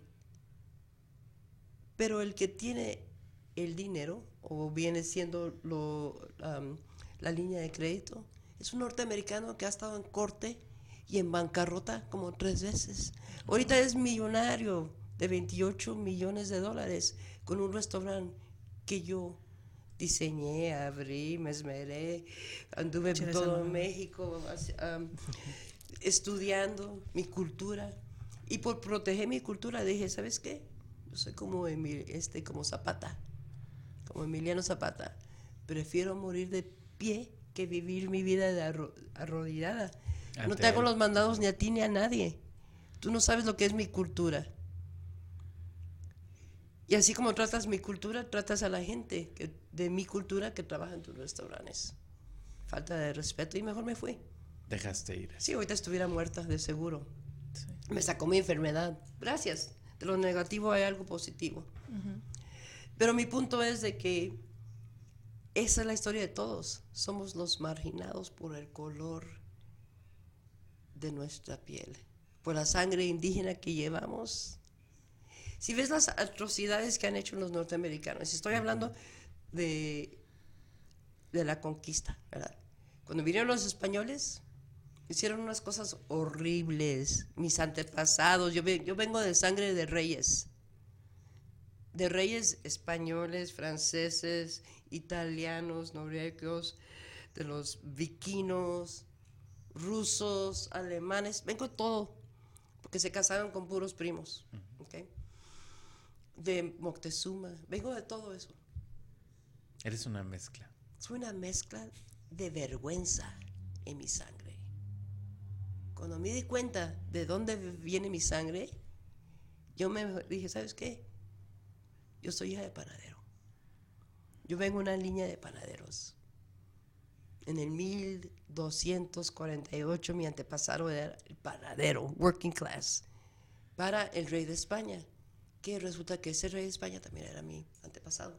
Pero el que tiene el dinero, o viene siendo la línea de crédito, es un norteamericano que ha estado en corte y en bancarrota como tres veces. Ahorita es millonario de 28 millones de dólares con un restaurante que yo diseñé, abrí, me esmeré, anduve en todo México estudiando mi cultura. Y por proteger mi cultura dije, ¿sabes qué? Yo soy como, este, como Zapata, como Emiliano Zapata. Prefiero morir de pie que vivir mi vida de arrodillada. no te hago los mandados ni a ti ni a nadie. Tú no sabes lo que es mi cultura. Y así como tratas mi cultura, tratas a la gente que, de mi cultura que trabaja en tus restaurantes. Falta de respeto y mejor me fui. Dejaste ir. Sí, ahorita estuviera muerta, de seguro. Me sacó mi enfermedad. Gracias. De lo negativo hay algo positivo. Pero mi punto es de que esa es la historia de todos. Somos los marginados por el color de nuestra piel, por la sangre indígena que llevamos. Si ves las atrocidades que han hecho los norteamericanos, estoy hablando de, de la conquista, ¿verdad? Cuando vinieron los españoles, hicieron unas cosas horribles. Mis antepasados, yo, yo vengo de sangre de reyes, de reyes españoles, franceses, italianos, noruegos, de los viquinos, rusos, alemanes, vengo de todo, porque se casaron con puros primos, de Moctezuma, vengo de todo eso. Eres una mezcla. Soy una mezcla de vergüenza en mi sangre. Cuando me di cuenta de dónde viene mi sangre, yo me dije, ¿sabes qué? Yo soy hija de panadero. Yo vengo de una línea de panaderos. En el 1248 mi antepasado era el panadero, working class, para el rey de España, que resulta que ese rey de España también era mi antepasado.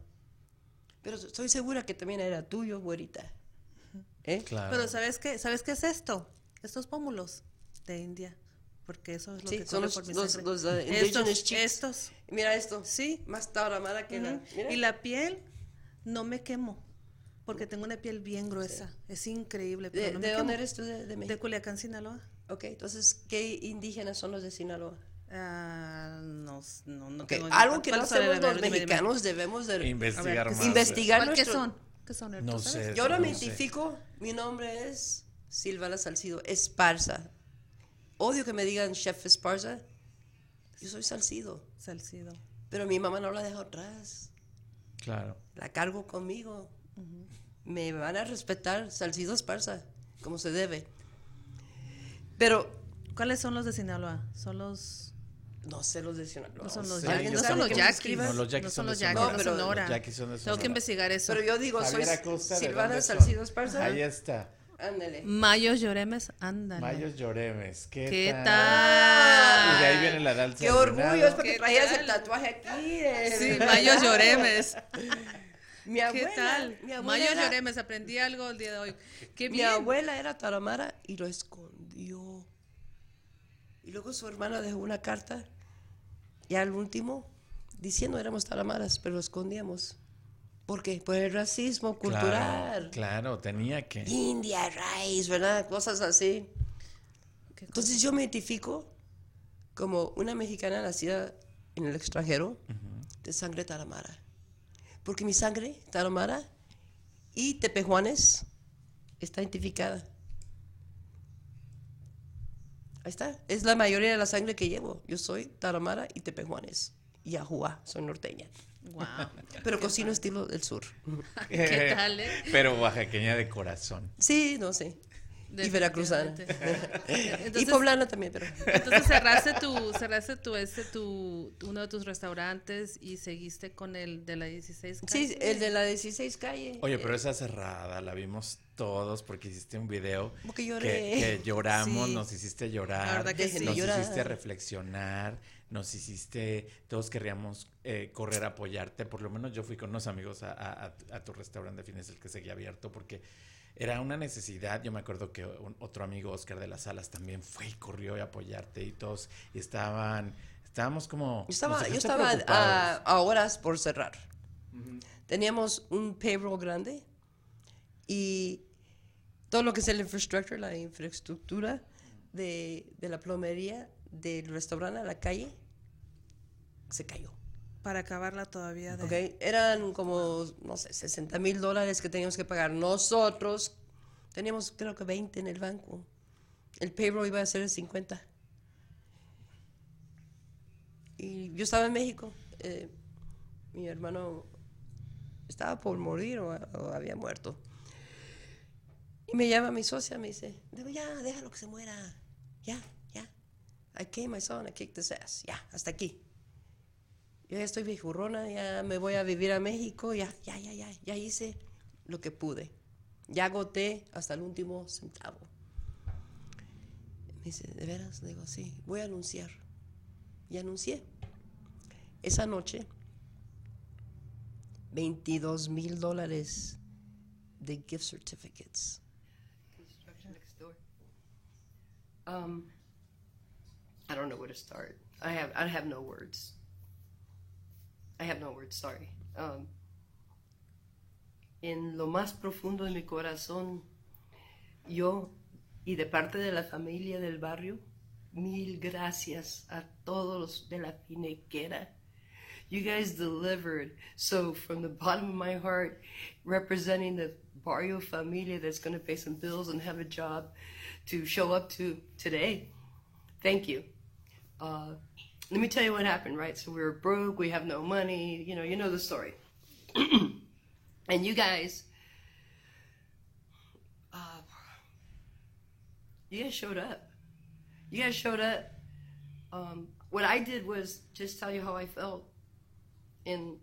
Pero estoy segura que también era tuyo, güerita. ¿Eh? Pero ¿sabes qué? ¿Sabes qué es esto? Estos pómulos de India porque eso es lo que son los, por los, los, uh, estos, estos, Mira esto. Sí. Más tauramara que la. Y la piel no me quemo. Porque tengo una piel bien gruesa. Es increíble. Pero ¿De, dónde eres tú? De, de, Culiacán, Sinaloa. Ok, entonces, ¿qué indígenas son los de Sinaloa? Uh, no, no, no okay. Algo que no sabemos los mexicanos debemos de investigar más. Investigar ¿Qué son? ¿Qué son? No sé. Yo ahora me identifico. Mi nombre es Silvana Salcido Esparza. Odio que me digan Chef Esparza. Yo soy Salcido. Salcido. Pero mi mamá no la dejo atrás. Claro. La cargo conmigo. Me van a respetar Salcido Esparza, como se debe. Pero. ¿Cuáles son los de Sinaloa? Son los. No sé los de Sinaloa. No son los yaquis. No son los yaquis. No, los yaquis son los yaquis. No, pero Los yaquis son de Tengo que investigar eso. Pero yo digo, soy Silvana Salcido Esparza. Ahí está. Ándale. Mayos Lloremes, ándale. Mayos Lloremes, ¿qué, ¿Qué tal? Y de ahí viene la danza. Qué orgullo, es porque traías el tatuaje aquí. Sí, Mayos Lloremes. Mi abuela, ¿Qué tal? Mi abuela Mayos era... Lloremes, aprendí algo el día de hoy. Qué mi bien. abuela era taramara y lo escondió. Y luego su hermana dejó una carta y al último diciendo éramos taramaras, pero lo escondíamos. ¿Por qué? Por el racismo cultural. Claro, claro, tenía que. India, raíz, ¿verdad? Cosas así. Entonces yo me identifico como una mexicana nacida en el extranjero de sangre taramara. Porque mi sangre taramara y tepejuanes está identificada. Ahí está. Es la mayoría de la sangre que llevo. Yo soy taramara y tepejuanes. Y ajuá, soy norteña. Wow. Pero cocino estilo del sur. ¿Qué tal, eh? Pero oaxaqueña de corazón. Sí, no sé. Y veracruzana. y poblana también, pero. Entonces cerraste tu, cerraste tu, ese, tu, uno de tus restaurantes y seguiste con el de la 16 calle. Sí, el de la 16 calle. Oye, pero esa cerrada la vimos todos porque hiciste un video porque lloré. Que, que lloramos, sí. nos hiciste llorar, la verdad que sí. nos hiciste reflexionar nos hiciste, todos querríamos eh, correr a apoyarte, por lo menos yo fui con unos amigos a, a, a tu restaurante de fines el que seguía abierto porque era una necesidad, yo me acuerdo que un, otro amigo, Oscar de las Salas, también fue y corrió a apoyarte y todos y estaban, estábamos como... Yo estaba, yo estaba a, a, horas por cerrar. Uh -huh. Teníamos un payroll grande y todo lo que es el infrastructure, la infraestructura de, de la plomería del restaurante a la calle se cayó. Para acabarla todavía. De... Okay. Eran como, no sé, 60 mil dólares que teníamos que pagar nosotros. Teníamos creo que 20 en el banco. El payroll iba a ser el 50. Y yo estaba en México. Eh, mi hermano estaba por morir o, o había muerto. Y me llama mi socia, me dice, ya, déjalo que se muera. Ya, ya. I came my son, I kicked his ass. Ya, hasta aquí. Yo ya estoy viejurrona, ya me voy a vivir a México, ya, ya, ya, ya, ya hice lo que pude. Ya agoté hasta el último centavo. Me dice, ¿de veras? Digo, sí, voy a anunciar. Y anuncié. Esa noche, 22 mil dólares de gift certificates. Um, I don't know where to start. I have I have no words. I have no words. Sorry. Um, en lo más profundo de mi corazón, yo y de parte de la familia del barrio, mil gracias a todos de la pinequera. You guys delivered. So, from the bottom of my heart, representing the barrio familia that's going to pay some bills and have a job to show up to today, thank you. Uh, let me tell you what happened, right? So, we were broke, we have no money, you know, you know the story. and you guys, uh, you guys showed up. You guys showed up. Um, what I did was just tell you how I felt. In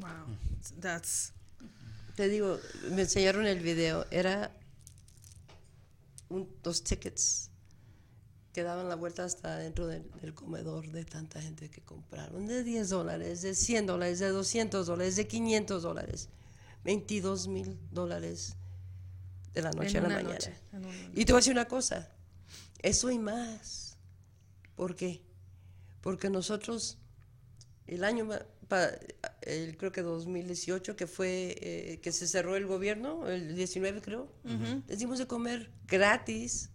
wow, that's. Te digo, me enseñaron el video. Era un, dos tickets que daban la vuelta hasta dentro del, del, comedor de tanta gente que compraron. De 10 dólares, de 100 dólares, de 200 dólares, de 500 dólares. 22 mil dólares de la noche a la mañana. Noche, y te voy a decir una cosa. Eso y más. ¿Por qué? Porque nosotros, el año, el, creo que 2018, que fue eh, que se cerró el gobierno, el 19 creo, les dimos de comer gratis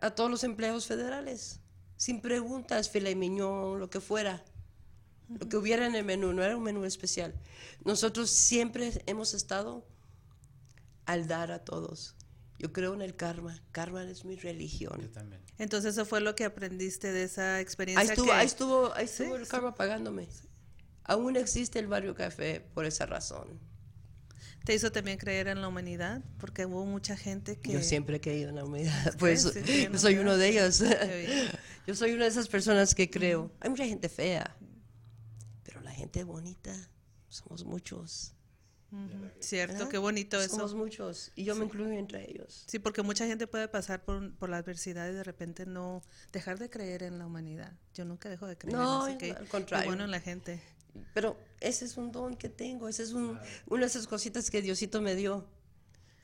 a todos los empleados federales, sin preguntas, filet mignon, lo que fuera. Lo que hubiera en el menú, no era un menú especial. Nosotros siempre hemos estado al dar a todos. Yo creo en el karma. Karma es mi religión. Yo también. Entonces eso fue lo que aprendiste de esa experiencia. Ahí estuvo, ahí estuvo, ahí estuvo el karma pagándome. Aún existe el barrio café por esa razón. ¿Te hizo también creer en la humanidad? Porque hubo mucha gente que... Yo siempre he creído en la humanidad. Pues yo soy uno de ellos. yo soy una de esas personas que creo. Hay mucha gente fea, pero la gente bonita somos muchos. Cierto, qué bonito eso. Somos muchos y yo me incluyo entre ellos. Sí, porque mucha gente puede pasar por, por, la adversidad y de repente no dejar de creer en la humanidad. Yo nunca dejo de creer no, en eso. al contrario. bueno en la gente. Pero ese es un don que tengo, ese es un, una de esas cositas que Diosito me dio.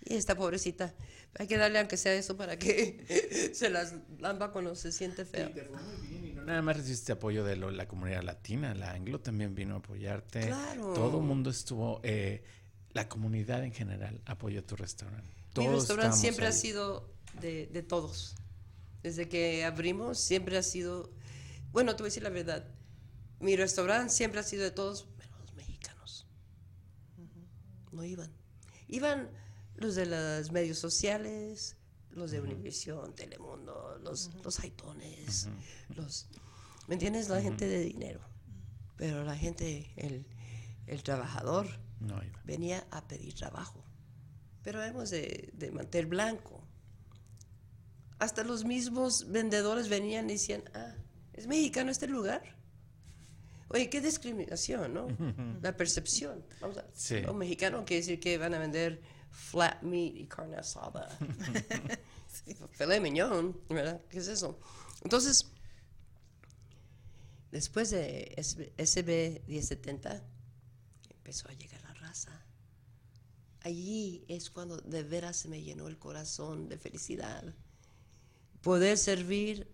Y esta pobrecita, hay que darle aunque sea eso para que se las lamba cuando se siente feo. Nada más recibiste apoyo de la comunidad latina, la anglo también vino a apoyarte. Claro. Todo el mundo estuvo, eh, la comunidad en general apoyó tu restaurante. Mi restaurante siempre ha sido de, de, todos. Desde que abrimos siempre ha sido, bueno, te voy a decir la verdad, mi restaurante siempre ha sido de todos, menos los mexicanos. No iban. Iban los de los medios sociales, los de Univision, Telemundo, los, los haitones, los, ¿me entiendes? La gente de dinero. Pero la gente, el, el trabajador, venía a pedir trabajo. Pero hemos de, de mantel blanco. Hasta los mismos vendedores venían y decían, ah, ¿es mexicano este lugar? Oye, qué discriminación, ¿no? La percepción. Vamos a, sí. Los mexicanos quiere decir que van a vender flat meat y carne asada. sí. Filet mignon, ¿verdad? ¿Qué es eso? Entonces, después de SB 1070, empezó a llegar la raza. Allí es cuando de veras se me llenó el corazón de felicidad. Poder servir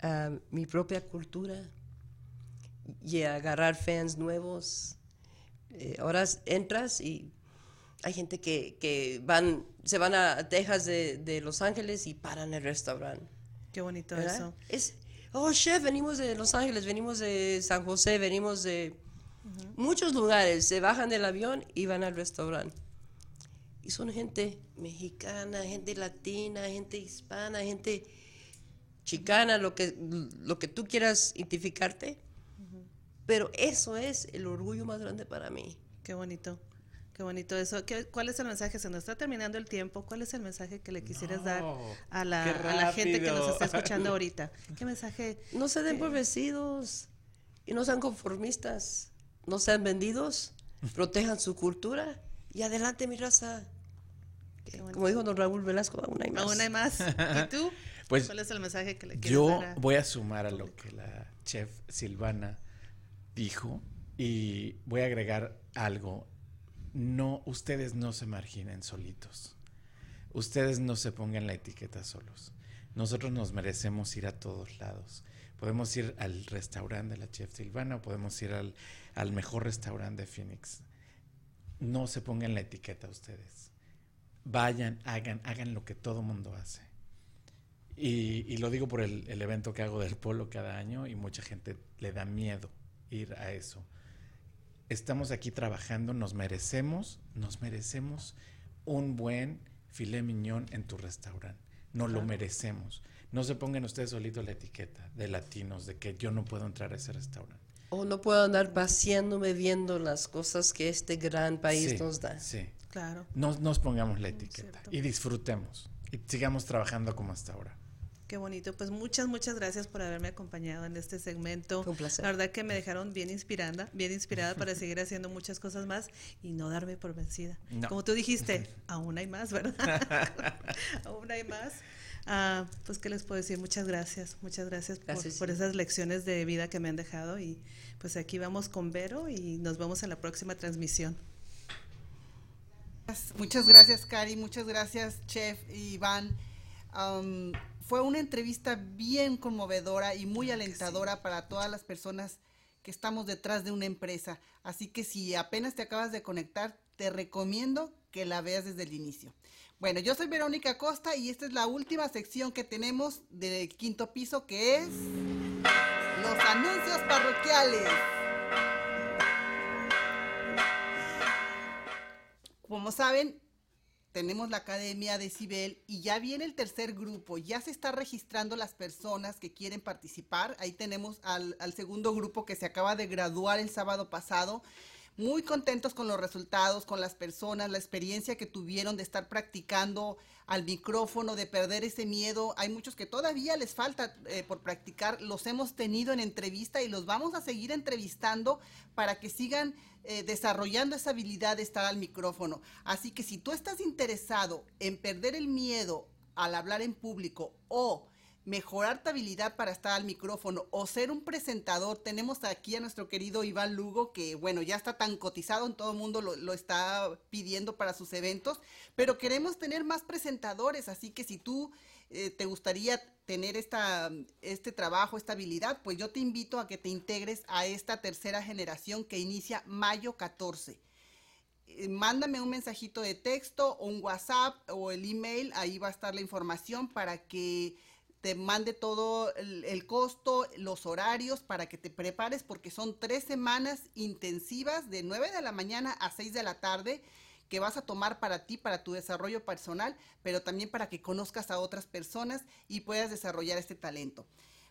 a mi propia cultura y agarrar fans nuevos. Eh, ahora entras y hay gente que, que, van, se van a Texas de, de, Los Ángeles y paran el restaurante. Qué bonito eso. Es, oh, chef, venimos de Los Ángeles, venimos de San José, venimos de muchos lugares. Se bajan del avión y van al restaurante. Y son gente mexicana, gente latina, gente hispana, gente chicana, lo que, lo que tú quieras identificarte pero eso es el orgullo más grande para mí. Qué bonito. Qué bonito eso. ¿Cuál es el mensaje? Se nos está terminando el tiempo. ¿Cuál es el mensaje que le quisieras dar a la, a la, gente que nos está escuchando ahorita? ¿Qué mensaje? No se den por vencidos y no sean conformistas. No sean vendidos. protejan su cultura y adelante, mi raza. Como dijo don Raúl Velasco, aún hay más. Aún hay más. ¿Y tú? Pues, ¿Cuál es el mensaje que le quieres dar? Yo voy a sumar a lo que la chef Silvana dijo y voy a agregar algo no, ustedes no se marginen solitos. Ustedes no se pongan la etiqueta solos. Nosotros nos merecemos ir a todos lados. Podemos ir al restaurante de la chef Silvana o podemos ir al, al mejor restaurante de Phoenix. No se pongan la etiqueta ustedes. Vayan, hagan, hagan lo que todo mundo hace. Y, lo digo por el, el evento que hago del polo cada año y mucha gente le da miedo ir a eso estamos aquí trabajando, nos merecemos, nos merecemos un buen filé miñón en tu restaurante. No lo merecemos. No se pongan ustedes solitos la etiqueta de latinos, de que yo no puedo entrar a ese restaurante. O no puedo andar paseándome viendo las cosas que este gran país nos da. Sí. Claro. No nos pongamos la etiqueta y disfrutemos y sigamos trabajando como hasta ahora. Qué bonito. Pues muchas, muchas gracias por haberme acompañado en este segmento. un placer. La verdad que me dejaron bien inspirada, bien inspirada para seguir haciendo muchas cosas más y no darme por vencida. Como tú dijiste, aún hay más, ¿verdad? aún hay más. Ah, pues, ¿qué les puedo decir? Muchas gracias. Muchas gracias, por, esas lecciones de vida que me han dejado. Y pues aquí vamos con Vero y nos vemos en la próxima transmisión. Muchas gracias, Cari. Muchas gracias, Chef Iván fue una entrevista bien conmovedora y muy alentadora para todas las personas que estamos detrás de una empresa. Así que si apenas te acabas de conectar, te recomiendo que la veas desde el inicio. Bueno, yo soy Verónica Costa y esta es la última sección que tenemos del quinto piso que es los anuncios parroquiales. Como saben, tenemos la Academia de Cibel y ya viene el tercer grupo, ya se está registrando las personas que quieren participar. Ahí tenemos al, al segundo grupo que se acaba de graduar el sábado pasado muy contentos con los resultados, con las personas, la experiencia que tuvieron de estar practicando al micrófono, de perder ese miedo. Hay muchos que todavía les falta eh, por practicar, los hemos tenido en entrevista y los vamos a seguir entrevistando para que sigan eh, desarrollando esa habilidad de estar al micrófono. Así que si tú estás interesado en perder el miedo al hablar en público o mejorar tu habilidad para estar al micrófono o ser un presentador, tenemos aquí a nuestro querido Iván Lugo, que bueno, ya está tan cotizado, en todo el mundo lo, está pidiendo para sus eventos, pero queremos tener más presentadores, así que si tú eh, te gustaría tener esta, este trabajo, esta habilidad, pues yo te invito a que te integres a esta tercera generación que inicia mayo 14 eh, mándame un mensajito de texto o un WhatsApp o el email, ahí va a estar la información para que te mande todo el, costo, los horarios para que te prepares porque son tres semanas intensivas de 9 de la mañana a 6 de la tarde que vas a tomar para ti, para tu desarrollo personal, pero también para que conozcas a otras personas y puedas desarrollar este talento.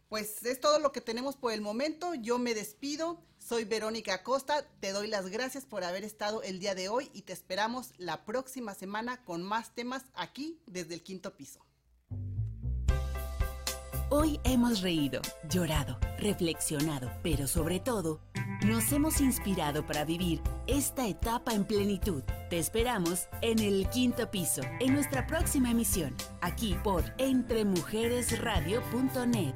Pues es todo lo que tenemos por el momento. Yo me despido. Soy Verónica Acosta. Te doy las gracias por haber estado el día de hoy y te esperamos la próxima semana con más temas aquí desde el quinto piso. Hoy hemos reído, llorado, reflexionado, pero sobre todo, nos hemos inspirado para vivir esta etapa en plenitud. Te esperamos en el quinto piso, en nuestra próxima emisión, aquí por entremujeresradio.net.